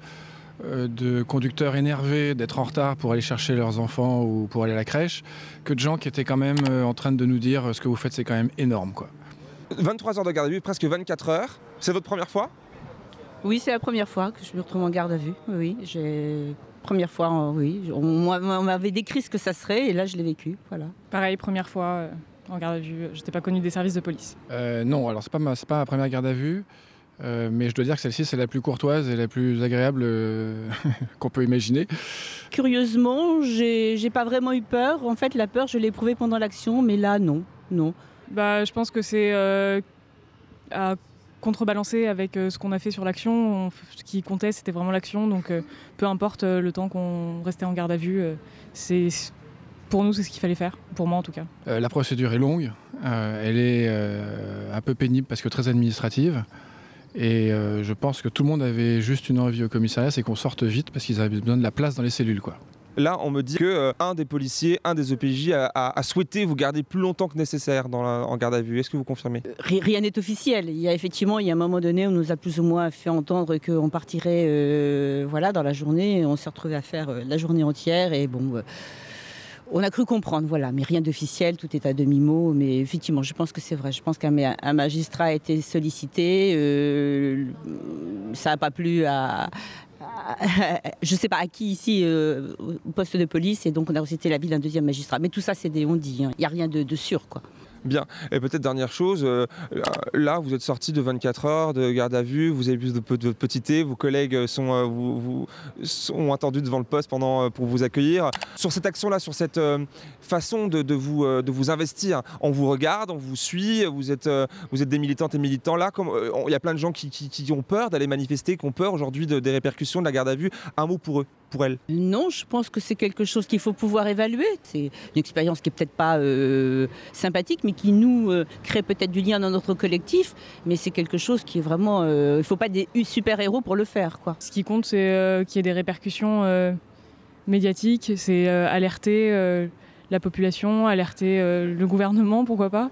de conducteurs énervés d'être en retard pour aller chercher leurs enfants ou pour aller à la crèche, que de gens qui étaient quand même en train de nous dire ce que vous faites, c'est quand même énorme, quoi. 23 heures de garde à vue, presque 24 heures. C'est votre première fois? Oui, c'est la première fois que je me retrouve en garde à vue. Oui, j'ai première fois, oui. On, m'avait décrit ce que ça serait et là, je l'ai vécu. Voilà. Pareil, première fois euh, en garde à vue. Je n'étais pas connue des services de police. Euh, non, alors c'est pas ma, pas ma première garde à vue. Euh, mais je dois dire que celle-ci, c'est la plus courtoise et la plus agréable qu'on peut imaginer. Curieusement, j'ai pas vraiment eu peur. En fait, la peur, je l'ai éprouvée pendant l'action, mais là, non. non. Bah, je pense que c'est euh, à contrebalancer avec euh, ce qu'on a fait sur l'action. Ce qui comptait, c'était vraiment l'action. Donc, euh, peu importe le temps qu'on restait en garde à vue, c'est pour nous, c'est ce qu'il fallait faire, pour moi en tout cas. la procédure est longue, elle est un peu pénible parce que très administrative. Et je pense que tout le monde avait juste une envie au commissariat, c'est qu'on sorte vite parce qu'ils avaient besoin de la place dans les cellules. Quoi. Là, on me dit que euh, un des policiers, un des EPJ a, souhaité vous garder plus longtemps que nécessaire en garde à vue. Est-ce que vous confirmez? Rien n'est officiel. Il y a effectivement, il y a un moment donné, on nous a plus ou moins fait entendre qu'on partirait euh, voilà, dans la journée. On s'est retrouvé à faire euh, la journée entière et bon On a cru comprendre, voilà, mais rien d'officiel, tout est à demi-mot. Mais effectivement, je pense que c'est vrai. Je pense qu'un magistrat a été sollicité. Euh, ça n'a pas plu à, je ne sais pas à qui ici, euh, au poste de police, et donc on a la l'avis d'un deuxième magistrat. Mais tout ça, c'est des on-dit. Hein. Il n'y a rien de, de sûr, quoi. Bien. Et peut-être dernière chose, euh, là, vous êtes sorti de 24 heures de garde à vue, vous avez plus de, de petit thé, vos collègues sont, euh, vous, sont attendus devant le poste pendant, euh, pour vous accueillir. Sur cette action-là, sur cette façon de, vous, de vous investir, on vous regarde, on vous suit, vous êtes, vous êtes des militantes et militants là. Il y a plein de gens qui, ont peur d'aller manifester, qui ont peur aujourd'hui des répercussions de la garde à vue. Un mot pour eux pour elle Non, je pense que c'est quelque chose qu'il faut pouvoir évaluer. C'est une expérience qui est peut-être pas euh, sympathique, mais qui nous euh, crée peut-être du lien dans notre collectif. Mais c'est quelque chose qui est vraiment. Euh, il ne faut pas des super-héros pour le faire. Quoi. Ce qui compte, c'est qu'il y ait des répercussions médiatiques, c'est alerter la population, alerter le gouvernement, pourquoi pas.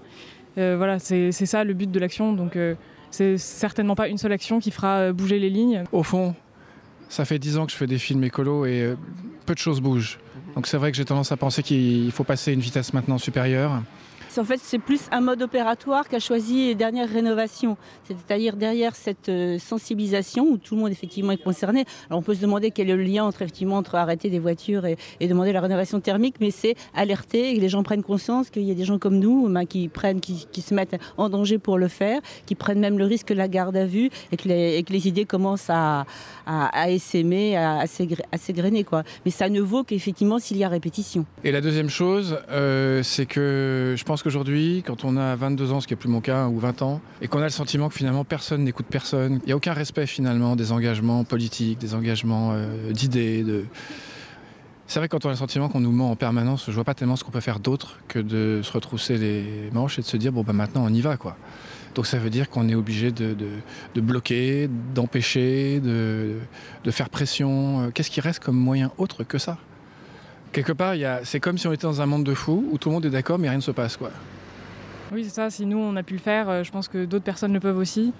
voilà, c'est ça le but de l'action. Donc c'est certainement pas une seule action qui fera bouger les lignes. Au fond, ça fait dix ans que je fais des films écolos et euh, peu de choses bougent. Donc c'est vrai que j'ai tendance à penser qu'il faut passer une vitesse maintenant supérieure en fait, c'est plus un mode opératoire qu'a choisi les dernières rénovations. C'est-à-dire derrière cette euh, sensibilisation où tout le monde effectivement est concerné. Alors on peut se demander quel est le lien entre effectivement entre arrêter des voitures et, demander la rénovation thermique, mais c'est alerter et que les gens prennent conscience qu'il y a des gens comme nous ben, qui prennent, qui, se mettent en danger pour le faire, qui prennent même le risque de la garde à vue et que les, idées commencent à, à, à essaimer, à, s'égrener. Mais ça ne vaut qu'effectivement s'il y a répétition. Et la deuxième chose, euh, c'est que je pense que aujourd'hui, quand on a 22 ans, ce qui n'est plus mon cas, ou 20 ans, et qu'on a le sentiment que finalement personne n'écoute personne, il n'y a aucun respect finalement des engagements politiques, des engagements euh, d'idées. De... C'est vrai que quand on a le sentiment qu'on nous ment en permanence, je vois pas tellement ce qu'on peut faire d'autre que de se retrousser les manches et de se dire bon bah maintenant on y va quoi. Donc ça veut dire qu'on est obligé de, bloquer, d'empêcher, de, de, faire pression. Euh, qu'est-ce qui reste comme moyen autre que ça? Quelque part, c'est comme si on était dans un monde de fous où tout le monde est d'accord mais rien ne se passe. Quoi. Oui, c'est ça. Si nous, on a pu le faire, euh, je pense que d'autres personnes le peuvent aussi.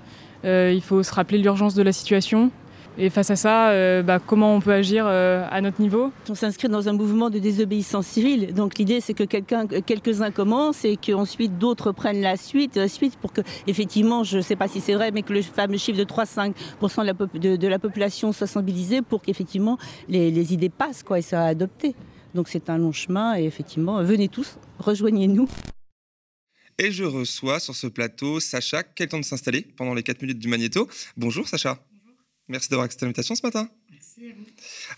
Euh, il faut se rappeler l'urgence de la situation. Et face à ça, euh, bah, comment on peut agir à notre niveau? On s'inscrit dans un mouvement de désobéissance civile. Donc l'idée, c'est que quelques-uns commencent et qu'ensuite d'autres prennent la suite, la suite pour que, effectivement, je ne sais pas si c'est vrai, mais que le fameux chiffre de 3-5% de, la, population soit sensibilisée pour qu'effectivement les, les, idées passent quoi, et soient adoptées. Donc c'est un long chemin et effectivement, venez tous, rejoignez-nous. Et je reçois sur ce plateau Sacha, quel temps de s'installer pendant les 4 minutes du magnéto. Bonjour Sacha. Bonjour. Merci d'avoir accepté l'invitation ce matin. Merci à vous.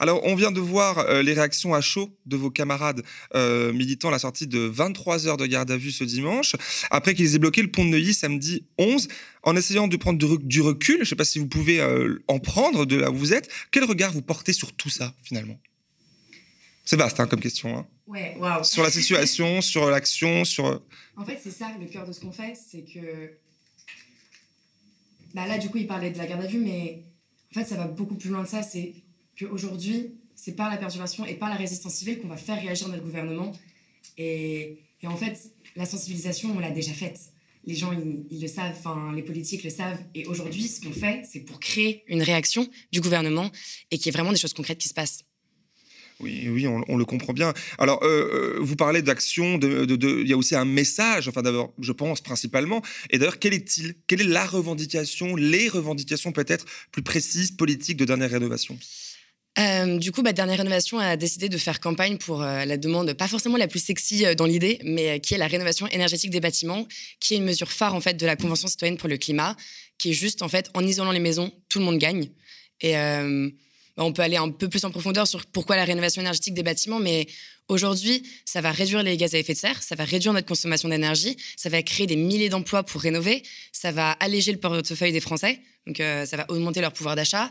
Alors, on vient de voir euh, les réactions à chaud de vos camarades euh, militants à la sortie de 23 heures de garde à vue ce dimanche, après qu'ils aient bloqué le pont de Neuilly samedi 11. En essayant de prendre du recul, je ne sais pas si vous pouvez euh, en prendre de là où vous êtes, quel regard vous portez sur tout ça finalement? C'est vaste hein, comme question. Hein. Ouais, waouh. Sur la situation, sur l'action, sur. Euh, en fait, c'est ça le cœur de ce qu'on fait, c'est que. Bah là, du coup, il parlait de la garde à vue, mais en fait, ça va beaucoup plus loin de ça. C'est qu'aujourd'hui, c'est par la perturbation et par la résistance civile qu'on va faire réagir notre gouvernement. Et, et en fait, la sensibilisation, on l'a déjà faite. Les gens, ils, ils le savent, enfin, les politiques le savent. Et aujourd'hui, ce qu'on fait, c'est pour créer une réaction du gouvernement et qu'il y ait vraiment des choses concrètes qui se passent. Oui, oui, on, le comprend bien. Alors, euh, euh, vous parlez d'action, de, il y a aussi un message, enfin d'abord, je pense principalement. Et d'ailleurs, quel est-il? Quelle est la revendication, les revendications peut-être plus précises, politiques de dernière rénovation? Euh, du coup, bah, Dernière Rénovation a décidé de faire campagne pour la demande, pas forcément la plus sexy dans l'idée, mais qui est la rénovation énergétique des bâtiments, qui est une mesure phare en fait de la Convention citoyenne pour le climat, qui est juste en fait en isolant les maisons, tout le monde gagne. Et on peut aller un peu plus en profondeur sur pourquoi la rénovation énergétique des bâtiments, mais aujourd'hui, ça va réduire les gaz à effet de serre, ça va réduire notre consommation d'énergie, ça va créer des milliers d'emplois pour rénover, ça va alléger le portefeuille des Français, donc euh, ça va augmenter leur pouvoir d'achat,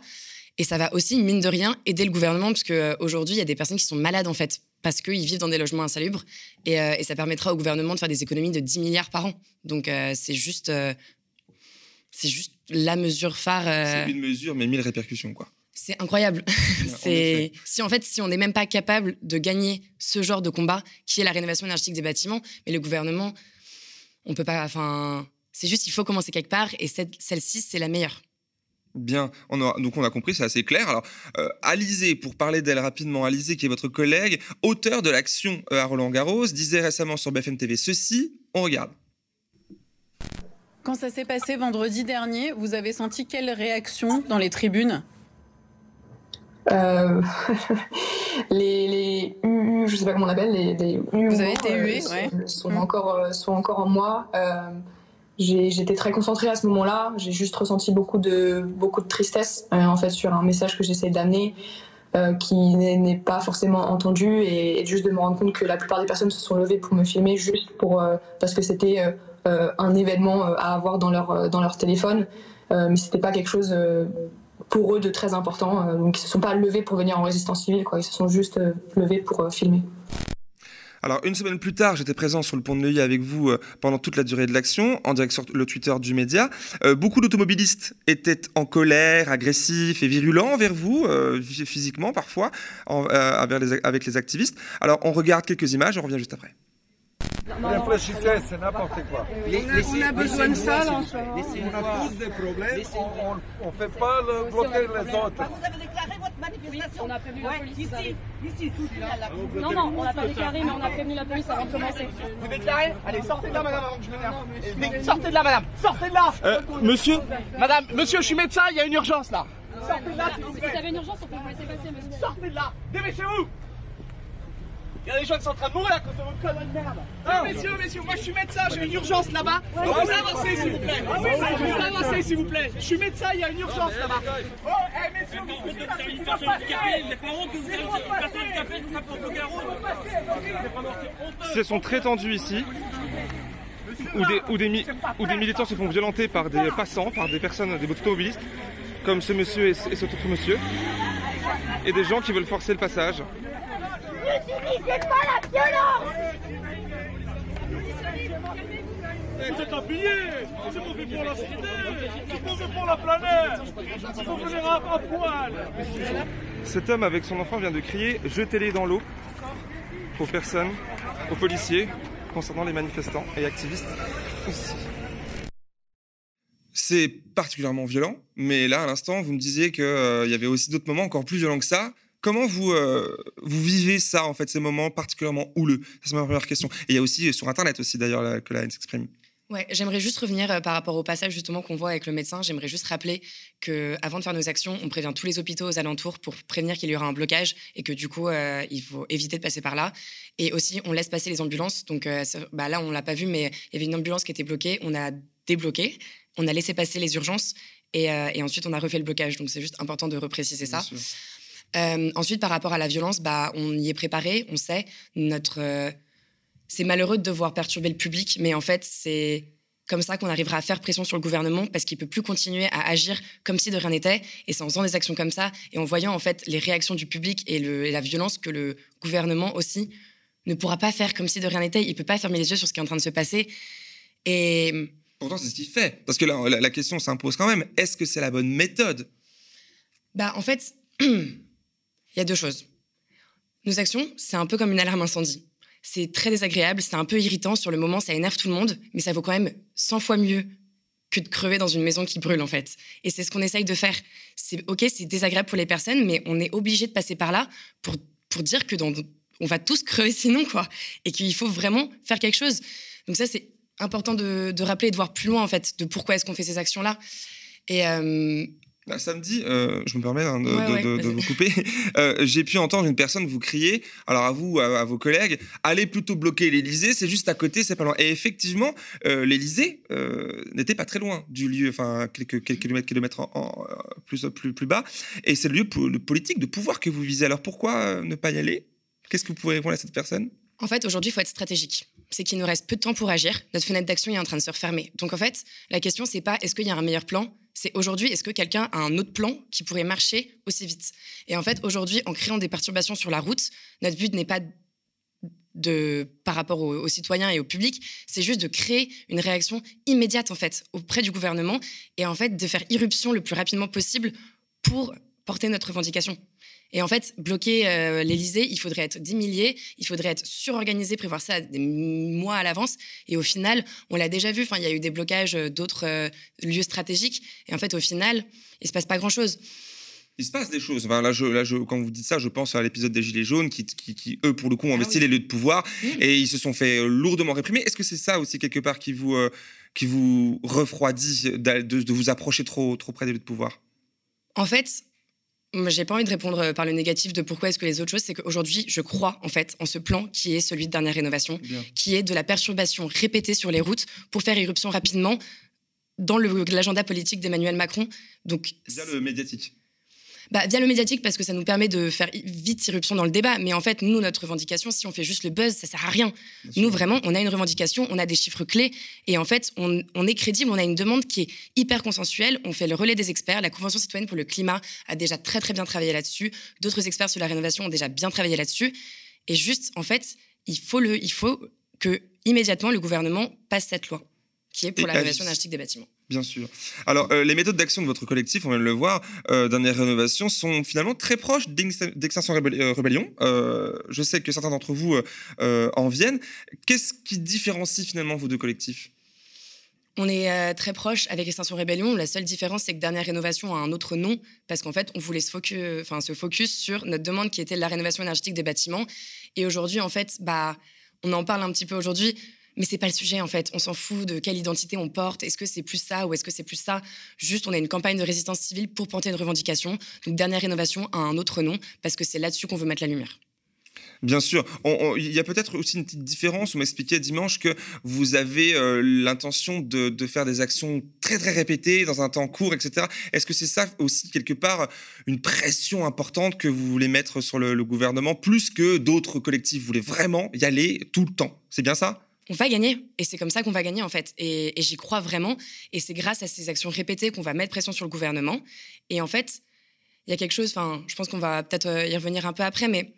et ça va aussi, mine de rien, aider le gouvernement, parce qu'aujourd'hui, il y a des personnes qui sont malades en fait, parce qu'ils vivent dans des logements insalubres, et, euh, ça permettra au gouvernement de faire des économies de 10 milliards par an. Donc euh, c'est juste, c'est juste la mesure phare. C'est une mesure, mais mille répercussions, quoi. C'est incroyable. c'est si en fait, si on n'est même pas capable de gagner ce genre de combat, qui est la rénovation énergétique des bâtiments, mais le gouvernement, on peut pas. Enfin, c'est juste, il faut commencer quelque part, et celle-ci, c'est la meilleure. Bien, on donc on a compris, c'est assez clair. Alors, euh, Alizé, pour parler d'elle rapidement, Alizé, qui est votre collègue, auteur de l'action euh, à Roland Garros, disait récemment sur BFM TV ceci, on regarde. Quand ça s'est passé vendredi dernier, vous avez senti quelle réaction dans les tribunes? Euh, les, les je sais pas comment on appelle, les, les Vous avez été hué, sont, encore, sont encore en moi. J'étais très concentrée à ce moment-là. J'ai juste ressenti beaucoup de, beaucoup de tristesse euh, en fait sur un message que j'essaie d'amener. Euh, qui n'est pas forcément entendu et, juste de me rendre compte que la plupart des personnes se sont levées pour me filmer juste pour euh, parce que c'était un événement à avoir dans leur dans leur téléphone mais c'était pas quelque chose pour eux de très important donc ils se sont pas levés pour venir en résistance civile quoi ils se sont juste levés pour filmer alors, une semaine plus tard, j'étais présent sur le pont de Neuilly avec vous euh, pendant toute la durée de l'action, en direct sur le Twitter du média. Euh, beaucoup d'automobilistes étaient en colère, agressifs et virulents envers vous, euh, physiquement parfois, avec les activistes. Alors, on regarde quelques images, on revient juste après. Réfléchissez, c'est n'importe quoi. on a besoin de ça là en ce moment. On a tous des problèmes, on ne fait pas le bloquer les autres. Vous avez déclaré votre manifestation On a prévenu la police. Ici, ici, Non, non, on n'a pas déclaré, mais on a prévenu la police avant de commencer. Vous déclarez Allez, sortez de là, madame, avant que je m'énerve. Sortez de là, madame Sortez de là euh, Monsieur Madame, monsieur, je suis médecin, il y a une urgence là Sortez de là Si vous avez une urgence, on peut vous laisser passer, monsieur. Sortez de là Dépêchez-vous il y a des gens qui sont en train de mourir à cause de votre connerie de merde. Ah, messieurs, messieurs, moi je suis médecin, j'ai une urgence là-bas. Vous avancez s'il vous plaît. Vous avancez s'il vous plaît. Je suis médecin, il y a une urgence là-bas. Oh, eh messieurs, vous Il n'est pas honte que vous avez une personne handicapée, la route. Ce sont très tendus ici. Où des, où, des, où des militants se font violenter par des passants, par des personnes, des automobilistes, comme ce monsieur et, et cet autre monsieur, et des gens qui veulent forcer le passage. N'utilisez pas la violence Vous êtes un pilier C'est mauvais pour la cité C'est mauvais pour la planète Il faut venir à, poil Cet homme avec son enfant vient de crier « Jetez-les dans l'eau » aux personnes, aux policiers, concernant les manifestants et activistes aussi. C'est particulièrement violent, mais là, à l'instant, vous me disiez qu'il euh, y avait aussi d'autres moments encore plus violents que ça. Comment vous, euh, vous vivez ça, en fait, ces moments particulièrement houleux? C'est ma première question. Et il y a aussi sur Internet aussi, d'ailleurs, que la haine s'exprime. Ouais, j'aimerais juste revenir euh, par rapport au passage justement qu'on voit avec le médecin. J'aimerais juste rappeler que avant de faire nos actions, on prévient tous les hôpitaux aux alentours pour prévenir qu'il y aura un blocage et que du coup, euh, il faut éviter de passer par là. Et aussi, on laisse passer les ambulances. Donc bah là, on l'a pas vu, mais il y avait une ambulance qui était bloquée. On a débloqué, on a laissé passer les urgences et, et ensuite on a refait le blocage. Donc c'est juste important de repréciser ça. Euh, ensuite, par rapport à la violence, bah, on y est préparé, on sait. Notre, euh, c'est malheureux de devoir perturber le public, mais en fait, c'est comme ça qu'on arrivera à faire pression sur le gouvernement parce qu'il peut plus continuer à agir comme si de rien n'était. Et c'est en faisant des actions comme ça et en voyant en fait les réactions du public et, le, la violence que le gouvernement aussi ne pourra pas faire comme si de rien n'était. Il peut pas fermer les yeux sur ce qui est en train de se passer. Et pourtant, c'est ce qu'il fait. Parce que là, la, la question s'impose quand même. Est-ce que c'est la bonne méthode? Bah, en fait. Il y a deux choses. Nos actions, c'est un peu comme une alarme incendie. C'est très désagréable, c'est un peu irritant sur le moment, ça énerve tout le monde, mais ça vaut quand même 100 fois mieux que de crever dans une maison qui brûle en fait. Et c'est ce qu'on essaye de faire. C'est ok, c'est désagréable pour les personnes, mais on est obligé de passer par là pour pour dire que on va tous crever sinon quoi, et qu'il faut vraiment faire quelque chose. Donc ça c'est important de, de, rappeler, de voir plus loin en fait, de pourquoi est-ce qu'on fait ces actions là. Et bah, samedi, euh, je me permets hein, de, vous couper, euh, j'ai pu entendre une personne vous crier, alors à vous, à, vos collègues, allez plutôt bloquer l'Elysée, c'est juste à côté, c'est pas loin. Et effectivement, euh, l'Elysée n'était pas très loin du lieu, enfin quelques, quelques kilomètres, kilomètres en, plus, plus, plus bas, et c'est le lieu le politique de pouvoir que vous visez. Alors pourquoi ne pas y aller? Qu'est-ce que vous pouvez répondre à cette personne? En fait, aujourd'hui, il faut être stratégique c'est qu'il nous reste peu de temps pour agir. Notre fenêtre d'action est en train de se refermer. Donc en fait, la question c'est pas est-ce qu'il y a un meilleur plan, c'est aujourd'hui, est-ce que quelqu'un a un autre plan qui pourrait marcher aussi vite? Et en fait, aujourd'hui, en créant des perturbations sur la route, notre but n'est pas de, par rapport aux, citoyens et au public, c'est juste de créer une réaction immédiate en fait auprès du gouvernement et en fait de faire irruption le plus rapidement possible pour porter notre revendication. Et en fait, bloquer euh, l'Elysée, il faudrait être 10 milliers, il faudrait être surorganisé, prévoir ça des mois à l'avance. Et au final, on l'a déjà vu, il y a eu des blocages d'autres lieux stratégiques. Et en fait, au final, il se passe pas grand-chose il se passe des choses. Enfin, là, je, là je, quand vous dites ça, je pense à l'épisode des Gilets jaunes qui, qui, eux, pour le coup, ont ah investi les lieux de pouvoir et ils se sont fait euh, lourdement réprimer. Est-ce que c'est ça aussi, quelque part, qui vous, euh, qui vous refroidit de, de, vous approcher trop, trop près des lieux de pouvoir? En fait, j'ai pas envie de répondre euh, par le négatif de pourquoi est-ce que les autres choses, c'est qu'aujourd'hui, je crois en fait en ce plan qui est celui de dernière rénovation, qui est de la perturbation répétée sur les routes pour faire irruption rapidement dans l'agenda politique d'Emmanuel Macron. Donc, via le médiatique bah, via le médiatique parce que ça nous permet de faire vite irruption dans le débat. Mais en fait, nous, notre revendication, si on fait juste le buzz, ça sert à rien. nous, vraiment, on a une revendication, on a des chiffres clés. Et en fait, on, est crédible, on a une demande qui est hyper consensuelle. On fait le relais des experts. La Convention citoyenne pour le climat a déjà très, très bien travaillé là-dessus. D'autres experts sur la rénovation ont déjà bien travaillé là-dessus. Et juste, en fait, il faut, le, il faut que immédiatement le gouvernement passe cette loi qui est pour la rénovation énergétique des bâtiments. Bien sûr. Alors, euh, les méthodes d'action de votre collectif, on vient de le voir, euh, dernière rénovation, sont finalement très proches d'Extinction euh, Rébellion. Euh, je sais que certains d'entre vous en viennent. Qu'est-ce qui différencie finalement vos deux collectifs? On est très proche avec Extinction Rébellion. La seule différence, c'est que Dernière Rénovation a un autre nom, parce qu'en fait, on voulait se focus, enfin, se focus sur notre demande qui était la rénovation énergétique des bâtiments. Et aujourd'hui, en fait, bah, on en parle un petit peu aujourd'hui mais c'est pas le sujet en fait. On s'en fout de quelle identité on porte. Est-ce que c'est plus ça ou est-ce que c'est plus ça? Juste, on a une campagne de résistance civile pour porter une revendication. Donc, dernière rénovation a un autre nom parce que c'est là-dessus qu'on veut mettre la lumière. Bien sûr. Il y a peut-être aussi une petite différence. On m'expliquait dimanche que vous avez euh, l'intention de, faire des actions très très répétées dans un temps court, etc. Est-ce que c'est ça aussi quelque part une pression importante que vous voulez mettre sur le, gouvernement, plus que d'autres collectifs Vous voulez vraiment y aller tout le temps? C'est bien ça? On va gagner. Et c'est comme ça qu'on va gagner, en fait. Et, j'y crois vraiment. Et c'est grâce à ces actions répétées qu'on va mettre pression sur le gouvernement. Et en fait, il y a quelque chose, enfin, je pense qu'on va peut-être euh, y revenir un peu après, mais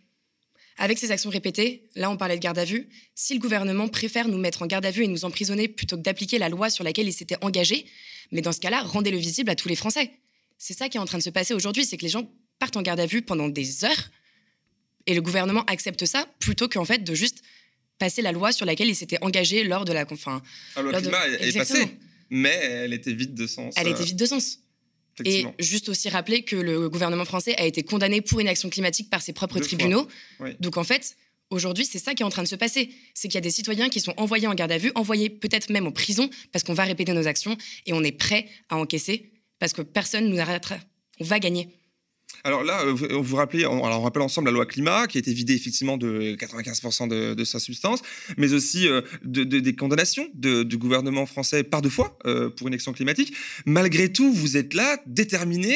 avec ces actions répétées, là, on parlait de garde à vue. Si le gouvernement préfère nous mettre en garde à vue et nous emprisonner plutôt que d'appliquer la loi sur laquelle il s'était engagé, mais dans ce cas-là, rendez-le visible à tous les Français. C'est ça qui est en train de se passer aujourd'hui, c'est que les gens partent en garde à vue pendant des heures et le gouvernement accepte ça plutôt qu'en fait de juste passer la loi sur laquelle il s'était engagé lors de la. Enfin, ah, la loi climat est passée, mais elle était vide de sens. Elle était euh, vide de sens. Et juste aussi rappeler que le gouvernement français a été condamné pour une action climatique par ses propres tribunaux. Donc en fait, aujourd'hui, c'est ça qui est en train de se passer. C'est qu'il y a des citoyens qui sont envoyés en garde à vue, envoyés peut-être même en prison, parce qu'on va répéter nos actions et on est prêt à encaisser, parce que personne ne nous arrêtera. On va gagner. Alors là, euh, vous vous rappelez, on, rappelle ensemble la loi climat qui a été vidée effectivement de 95% de, sa substance, mais aussi euh, de, des condamnations du gouvernement français par deux fois euh, pour une action climatique. Malgré tout, vous êtes là, déterminé,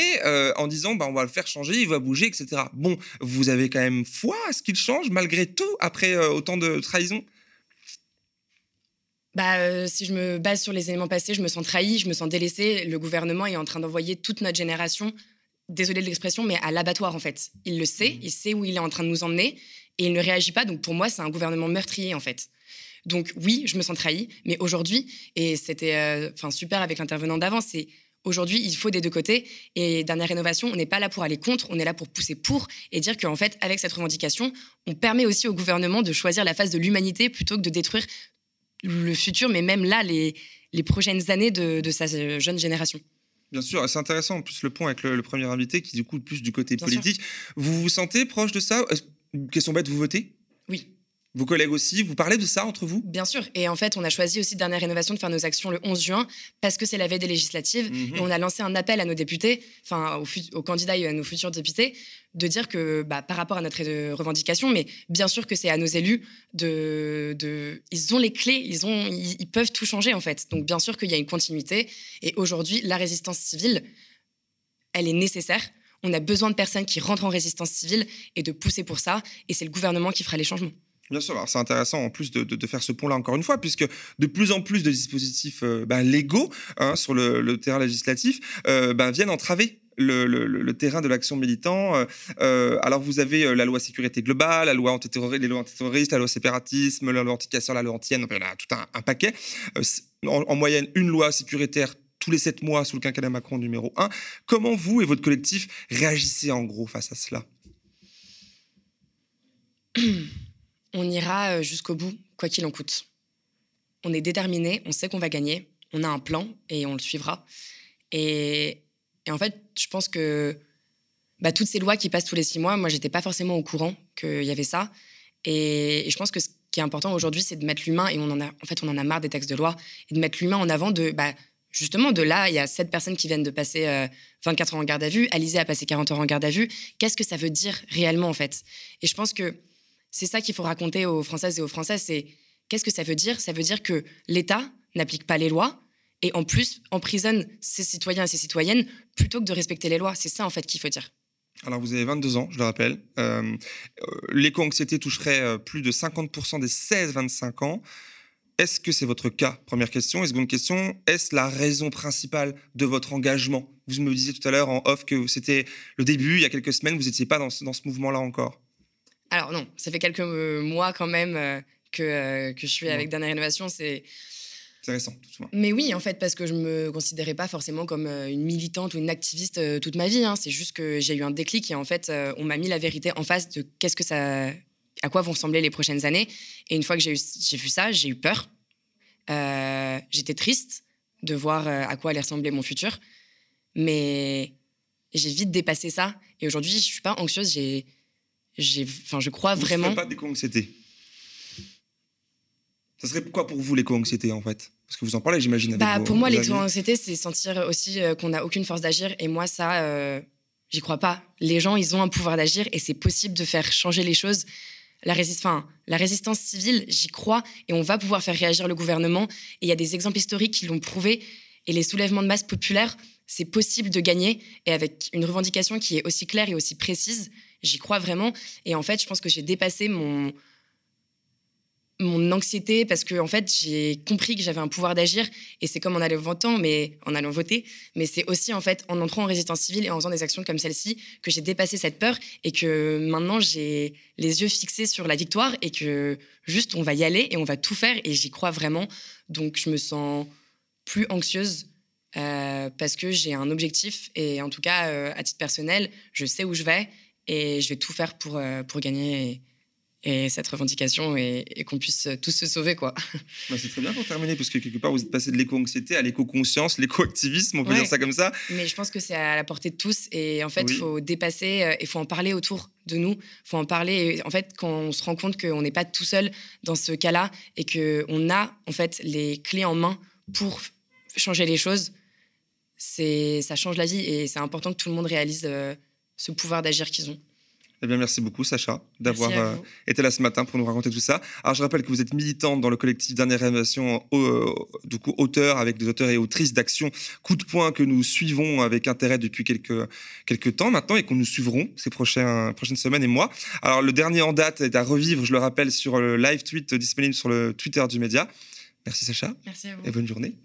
en disant bah, on va le faire changer, il va bouger, etc. Bon, vous avez quand même foi à ce qu'il change malgré tout après autant de trahison? Bah, si je me base sur les éléments passés, je me sens trahi, je me sens délaissé. Le gouvernement est en train d'envoyer toute notre génération désolé de l'expression, mais à l'abattoir en fait. Il le sait, mmh. il sait où il est en train de nous emmener et il ne réagit pas. Donc pour moi, c'est un gouvernement meurtrier en fait. Donc oui, je me sens trahi, mais aujourd'hui, et c'était euh, enfin super avec l'intervenant d'avant, c'est aujourd'hui, il faut des deux côtés. Et dernière rénovation, on n'est pas là pour aller contre, on est là pour pousser pour et dire qu'en fait, avec cette revendication, on permet aussi au gouvernement de choisir la phase de l'humanité plutôt que de détruire le futur, mais même là, les, les prochaines années de, de sa jeune génération. Bien sûr, c'est intéressant en plus le point avec le, premier invité qui du coup plus du côté politique. Vous vous sentez proche de ça? Question bête, vous votez? Oui. Vos collègues aussi, vous parlez de ça entre vous? Bien sûr. Et en fait, on a choisi aussi, dernière rénovation, de faire nos actions le 11 juin parce que c'est la veille des législatives. Mhm. Et on a lancé un appel à nos députés, enfin aux, candidats et à nos futurs députés, de dire que bah, par rapport à notre revendication, mais bien sûr que c'est à nos élus de, de, Ils ont les clés, ils, ont, ils, peuvent tout changer en fait. Donc bien sûr qu'il y a une continuité. Et aujourd'hui, la résistance civile, elle est nécessaire. On a besoin de personnes qui rentrent en résistance civile et de pousser pour ça. Et c'est le gouvernement qui fera les changements. Bien sûr, c'est intéressant en plus de, faire ce pont-là encore une fois, puisque de plus en plus de dispositifs euh, ben, légaux hein, sur le, terrain législatif euh, ben, viennent entraver le, terrain de l'action militant. Euh, alors, vous avez la loi sécurité globale, la loi antiterroriste, la loi séparatisme, la loi anticasseur, la loi antienne, il y en a tout un, paquet. En, moyenne, une loi sécuritaire tous les sept mois sous le quinquennat Macron numéro un. Comment vous et votre collectif réagissez en gros face à cela? on ira jusqu'au bout, quoi qu'il en coûte. On est déterminé, on sait qu'on va gagner, on a un plan et on le suivra. Et, en fait, je pense que bah, toutes ces lois qui passent tous les six mois, moi, j'étais pas forcément au courant qu'il y avait ça. Et, je pense que ce qui est important aujourd'hui, c'est de mettre l'humain, et on en a, en fait, on en a marre des textes de loi, et de mettre l'humain en avant de, bah, justement, de là, il y a sept personnes qui viennent de passer 24 euh, heures en garde à vue, Alizé a passé 40 heures en garde à vue. Qu'est-ce que ça veut dire réellement, en fait? Et je pense que c'est ça qu'il faut raconter aux Françaises et aux Français, c'est qu'est-ce que ça veut dire? Ça veut dire que l'État n'applique pas les lois, et en plus emprisonne ses citoyens et ses citoyennes plutôt que de respecter les lois. C'est ça, en fait, qu'il faut dire. Alors, vous avez 22 ans, je le rappelle. Euh, euh, l'éco-anxiété toucherait euh, plus de 50% des 16-25 ans. Est-ce que c'est votre cas? Première question. Et seconde question, est-ce la raison principale de votre engagement? Vous me disiez tout à l'heure en off que c'était le début, il y a quelques semaines, vous n'étiez pas dans ce, mouvement-là encore. Alors non, ça fait quelques mois quand même que, que je suis avec Dernière Rénovation. C'est récent, tout Mais oui, en fait, parce que je me considérais pas forcément comme euh, une militante ou une activiste euh, toute ma vie. Hein. C'est juste que j'ai eu un déclic et en fait, euh, on m'a mis la vérité en face de qu'est-ce que ça, à quoi vont ressembler les prochaines années. Et une fois que j'ai vu ça, j'ai eu peur. J'étais triste de voir à quoi allait ressembler mon futur, mais j'ai vite dépassé ça. Et aujourd'hui, je suis pas anxieuse. J'ai, j'ai, enfin, je crois Vous vraiment. Ne pas d'éco-anxiété. Ça serait quoi pour vous l'éco-anxiété en fait? Parce que vous en parlez, j'imagine. Bah, pour moi, l'éco-anxiété, c'est sentir aussi euh, qu'on n'a aucune force d'agir. Et moi, ça, euh, j'y crois pas. Les gens, ils ont un pouvoir d'agir et c'est possible de faire changer les choses. La, la résistance civile, j'y crois et on va pouvoir faire réagir le gouvernement. Et il y a des exemples historiques qui l'ont prouvé. Et les soulèvements de masse populaires, c'est possible de gagner. Et avec une revendication qui est aussi claire et aussi précise, j'y crois vraiment. Et en fait, je pense que j'ai dépassé mon, mon anxiété parce que en fait j'ai compris que j'avais un pouvoir d'agir. Et c'est comme en allant voter mais en allant voter. Mais c'est aussi en entrant en résistance civile et en faisant des actions comme celle-ci que j'ai dépassé cette peur et que maintenant j'ai les yeux fixés sur la victoire et que juste on va y aller et on va tout faire et j'y crois vraiment. Donc je me sens plus anxieuse euh, parce que j'ai un objectif et en tout cas euh, à titre personnel je sais où je vais et je vais tout faire pour, euh, pour gagner et cette revendication et, qu'on puisse tous se sauver quoi. Bah, c'est très bien pour terminer parce que quelque part vous êtes passé de l'éco-anxiété à l'éco-conscience, l'éco-activisme, on peut dire ça comme ça. Mais je pense que c'est à la portée de tous et en fait il faut dépasser et il faut en parler autour de nous, il faut en parler en fait quand on se rend compte qu'on n'est pas tout seul dans ce cas-là et que on a en fait les clés en main pour changer les choses, c'est ça change la vie et c'est important que tout le monde réalise euh, ce pouvoir d'agir qu'ils ont. Eh bien, merci beaucoup, Sacha, d'avoir euh, été là ce matin pour nous raconter tout ça. Alors, je rappelle que vous êtes militante dans le collectif Dernière Rénovation, euh, du coup, auteur avec des auteurs et autrices d'actions Coup de poing que nous suivons avec intérêt depuis quelques, quelques temps maintenant et qu'on nous suivrons ces prochains, prochaines semaines et mois. Alors, le dernier en date est à revivre, je le rappelle, sur le live tweet disponible sur le Twitter du média. Merci, Sacha. Merci à vous. Et bonne journée.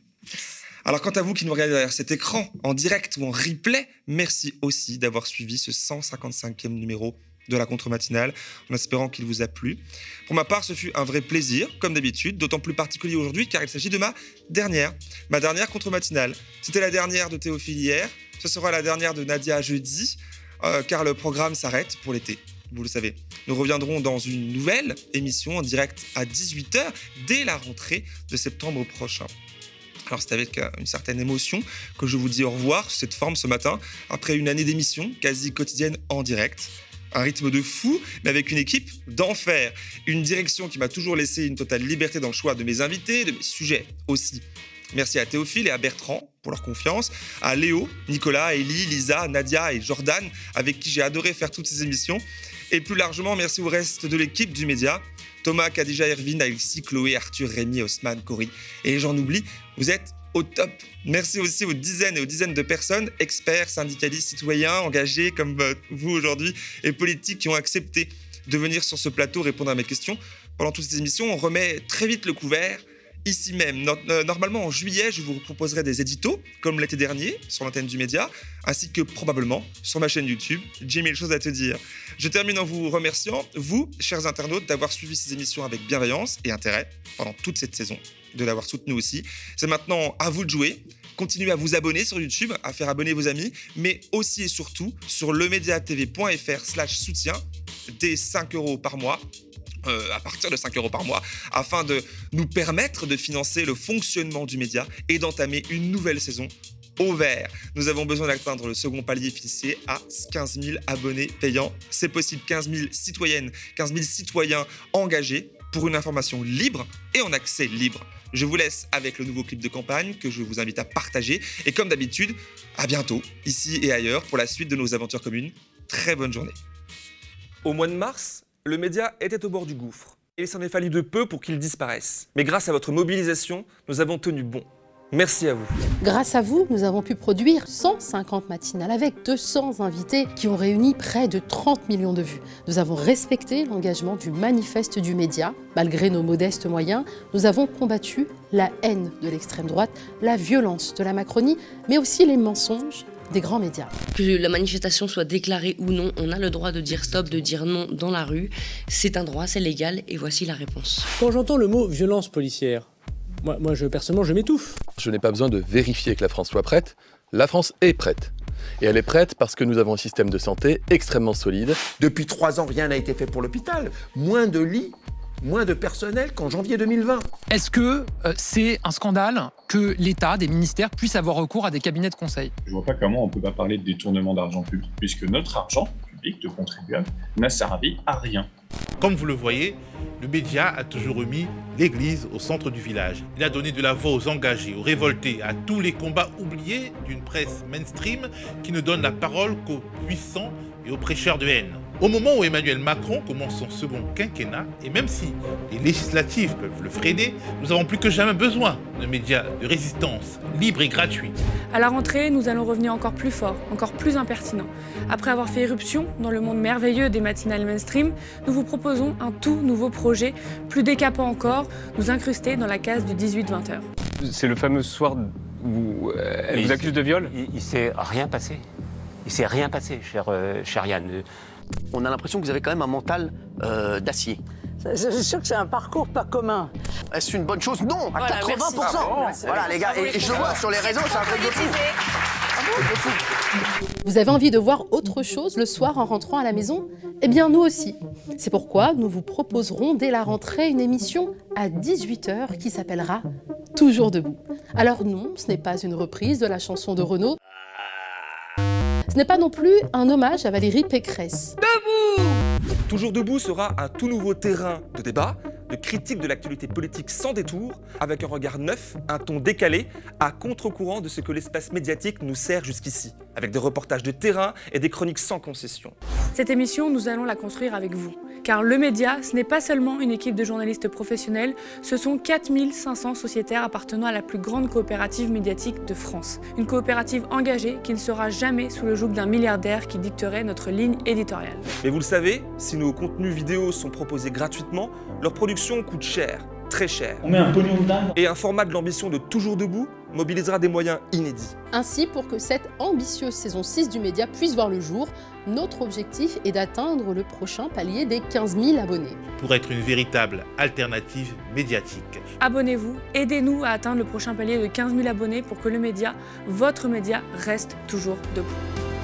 Alors, quant à vous qui nous regardez derrière cet écran, en direct ou en replay, merci aussi d'avoir suivi ce 155e numéro de la contre-matinale, en espérant qu'il vous a plu. Pour ma part, ce fut un vrai plaisir, comme d'habitude, d'autant plus particulier aujourd'hui car il s'agit de ma dernière, ma dernière contre-matinale. C'était la dernière de Théophile hier, ce sera la dernière de Nadia jeudi, euh, car le programme s'arrête pour l'été. Vous le savez. Nous reviendrons dans une nouvelle émission en direct à 18h dès la rentrée de septembre prochain. Alors c'est avec euh, une certaine émotion que je vous dis au revoir sous cette forme ce matin, après une année d'émission quasi quotidienne en direct un rythme de fou, mais avec une équipe d'enfer. Une direction qui m'a toujours laissé une totale liberté dans le choix de mes invités, de mes sujets aussi. Merci à Théophile et à Bertrand pour leur confiance, à Léo, Nicolas, Ellie, Lisa, Nadia et Jordan, avec qui j'ai adoré faire toutes ces émissions. Et plus largement, merci au reste de l'équipe du média, Thomas, Kadija, Erwin, Alexis, Chloé, Arthur, Rémi, Osman, Cory. Et j'en oublie, vous êtes au top. Merci aussi aux dizaines et aux dizaines de personnes, experts, syndicalistes, citoyens, engagés comme euh, vous aujourd'hui, et politiques qui ont accepté de venir sur ce plateau répondre à mes questions. Pendant toutes ces émissions, on remet très vite le couvert ici même. Euh, normalement, en juillet, je vous proposerai des éditos, comme l'été dernier, sur l'antenne du média, ainsi que probablement sur ma chaîne YouTube. J'ai mille choses à te dire. Je termine en vous remerciant, vous, chers internautes, d'avoir suivi ces émissions avec bienveillance et intérêt pendant toute cette saison de l'avoir soutenu aussi. C'est maintenant à vous de jouer. Continuez à vous abonner sur YouTube, à faire abonner vos amis, mais aussi et surtout sur lemediatv.fr slash soutien dès 5 euros par mois. Euh, à partir de 5 euros par mois, afin de nous permettre de financer le fonctionnement du média et d'entamer une nouvelle saison au vert. Nous avons besoin d'atteindre le second palier fixé à 15 000 abonnés payants. C'est possible, 15 000 citoyennes, 15 000 citoyens engagés pour une information libre et en accès libre. Je vous laisse avec le nouveau clip de campagne que je vous invite à partager. Et comme d'habitude, à bientôt, ici et ailleurs, pour la suite de nos aventures communes. Très bonne journée. Au mois de mars, le média était au bord du gouffre. Et il s'en est fallu de peu pour qu'il disparaisse. Mais grâce à votre mobilisation, nous avons tenu bon. Merci à vous. Grâce à vous, nous avons pu produire 150 matinales avec 200 invités qui ont réuni près de 30 millions de vues. Nous avons respecté l'engagement du manifeste du média. Malgré nos modestes moyens, nous avons combattu la haine de l'extrême droite, la violence de la Macronie, mais aussi les mensonges des grands médias. Que la manifestation soit déclarée ou non, on a le droit de dire stop, de dire non dans la rue. C'est un droit, c'est légal, et voici la réponse. Quand j'entends le mot violence policière, moi, moi je, personnellement, je m'étouffe. Je n'ai pas besoin de vérifier que la France soit prête. La France est prête. Et elle est prête parce que nous avons un système de santé extrêmement solide. Depuis trois ans, rien n'a été fait pour l'hôpital. Moins de lits, moins de personnel qu'en janvier 2020. Est-ce que euh, c'est un scandale que l'État, des ministères, puissent avoir recours à des cabinets de conseil? Je vois pas comment on peut pas parler de détournement d'argent public, puisque notre argent public de contribuables n'a servi à rien. Comme vous le voyez, le média a toujours remis l'Église au centre du village. Il a donné de la voix aux engagés, aux révoltés, à tous les combats oubliés d'une presse mainstream qui ne donne la parole qu'aux puissants et aux prêcheurs de haine. Au moment où Emmanuel Macron commence son second quinquennat, et même si les législatives peuvent le freiner, nous avons plus que jamais besoin de médias de résistance, libres et gratuits. À la rentrée, nous allons revenir encore plus fort, encore plus impertinent. Après avoir fait éruption dans le monde merveilleux des matinales mainstream, nous vous proposons un tout nouveau projet, plus décapant encore, nous incruster dans la case du 18-20 heures. C'est le fameux soir où euh, elle vous accuse de viol? Il, ne s'est rien passé. Il s'est rien passé, cher, euh, cher Yann. On a l'impression que vous avez quand même un mental euh, d'acier. Je suis sûr que c'est un parcours pas commun. Est-ce une bonne chose? Non, à 80%. voilà les gars, et, je le vois sur les réseaux, c'est un truc de fou. Vous avez envie de voir autre chose le soir en rentrant à la maison? Eh bien nous aussi. C'est pourquoi nous vous proposerons dès la rentrée une émission à 18h qui s'appellera Toujours debout. Alors non, ce n'est pas une reprise de la chanson de Renaud. Ce n'est pas non plus un hommage à Valérie Pécresse. Debout Toujours debout sera un tout nouveau terrain de débat, de critique de l'actualité politique sans détour, avec un regard neuf, un ton décalé, à contre-courant de ce que l'espace médiatique nous sert jusqu'ici, avec des reportages de terrain et des chroniques sans concession. Cette émission, nous allons la construire avec vous. Car le média, ce n'est pas seulement une équipe de journalistes professionnels, ce sont 4500 sociétaires appartenant à la plus grande coopérative médiatique de France. Une coopérative engagée qui ne sera jamais sous le joug d'un milliardaire qui dicterait notre ligne éditoriale. Mais vous le savez, si nos contenus vidéo sont proposés gratuitement, leur production coûte cher très cher. On met un pognon Et un format de l'ambition de Toujours Debout mobilisera des moyens inédits. Ainsi, pour que cette ambitieuse saison 6 du média puisse voir le jour, notre objectif est d'atteindre le prochain palier des 15 000 abonnés. Pour être une véritable alternative médiatique. Abonnez-vous, aidez-nous à atteindre le prochain palier de 15 000 abonnés pour que le média, votre média, reste toujours debout.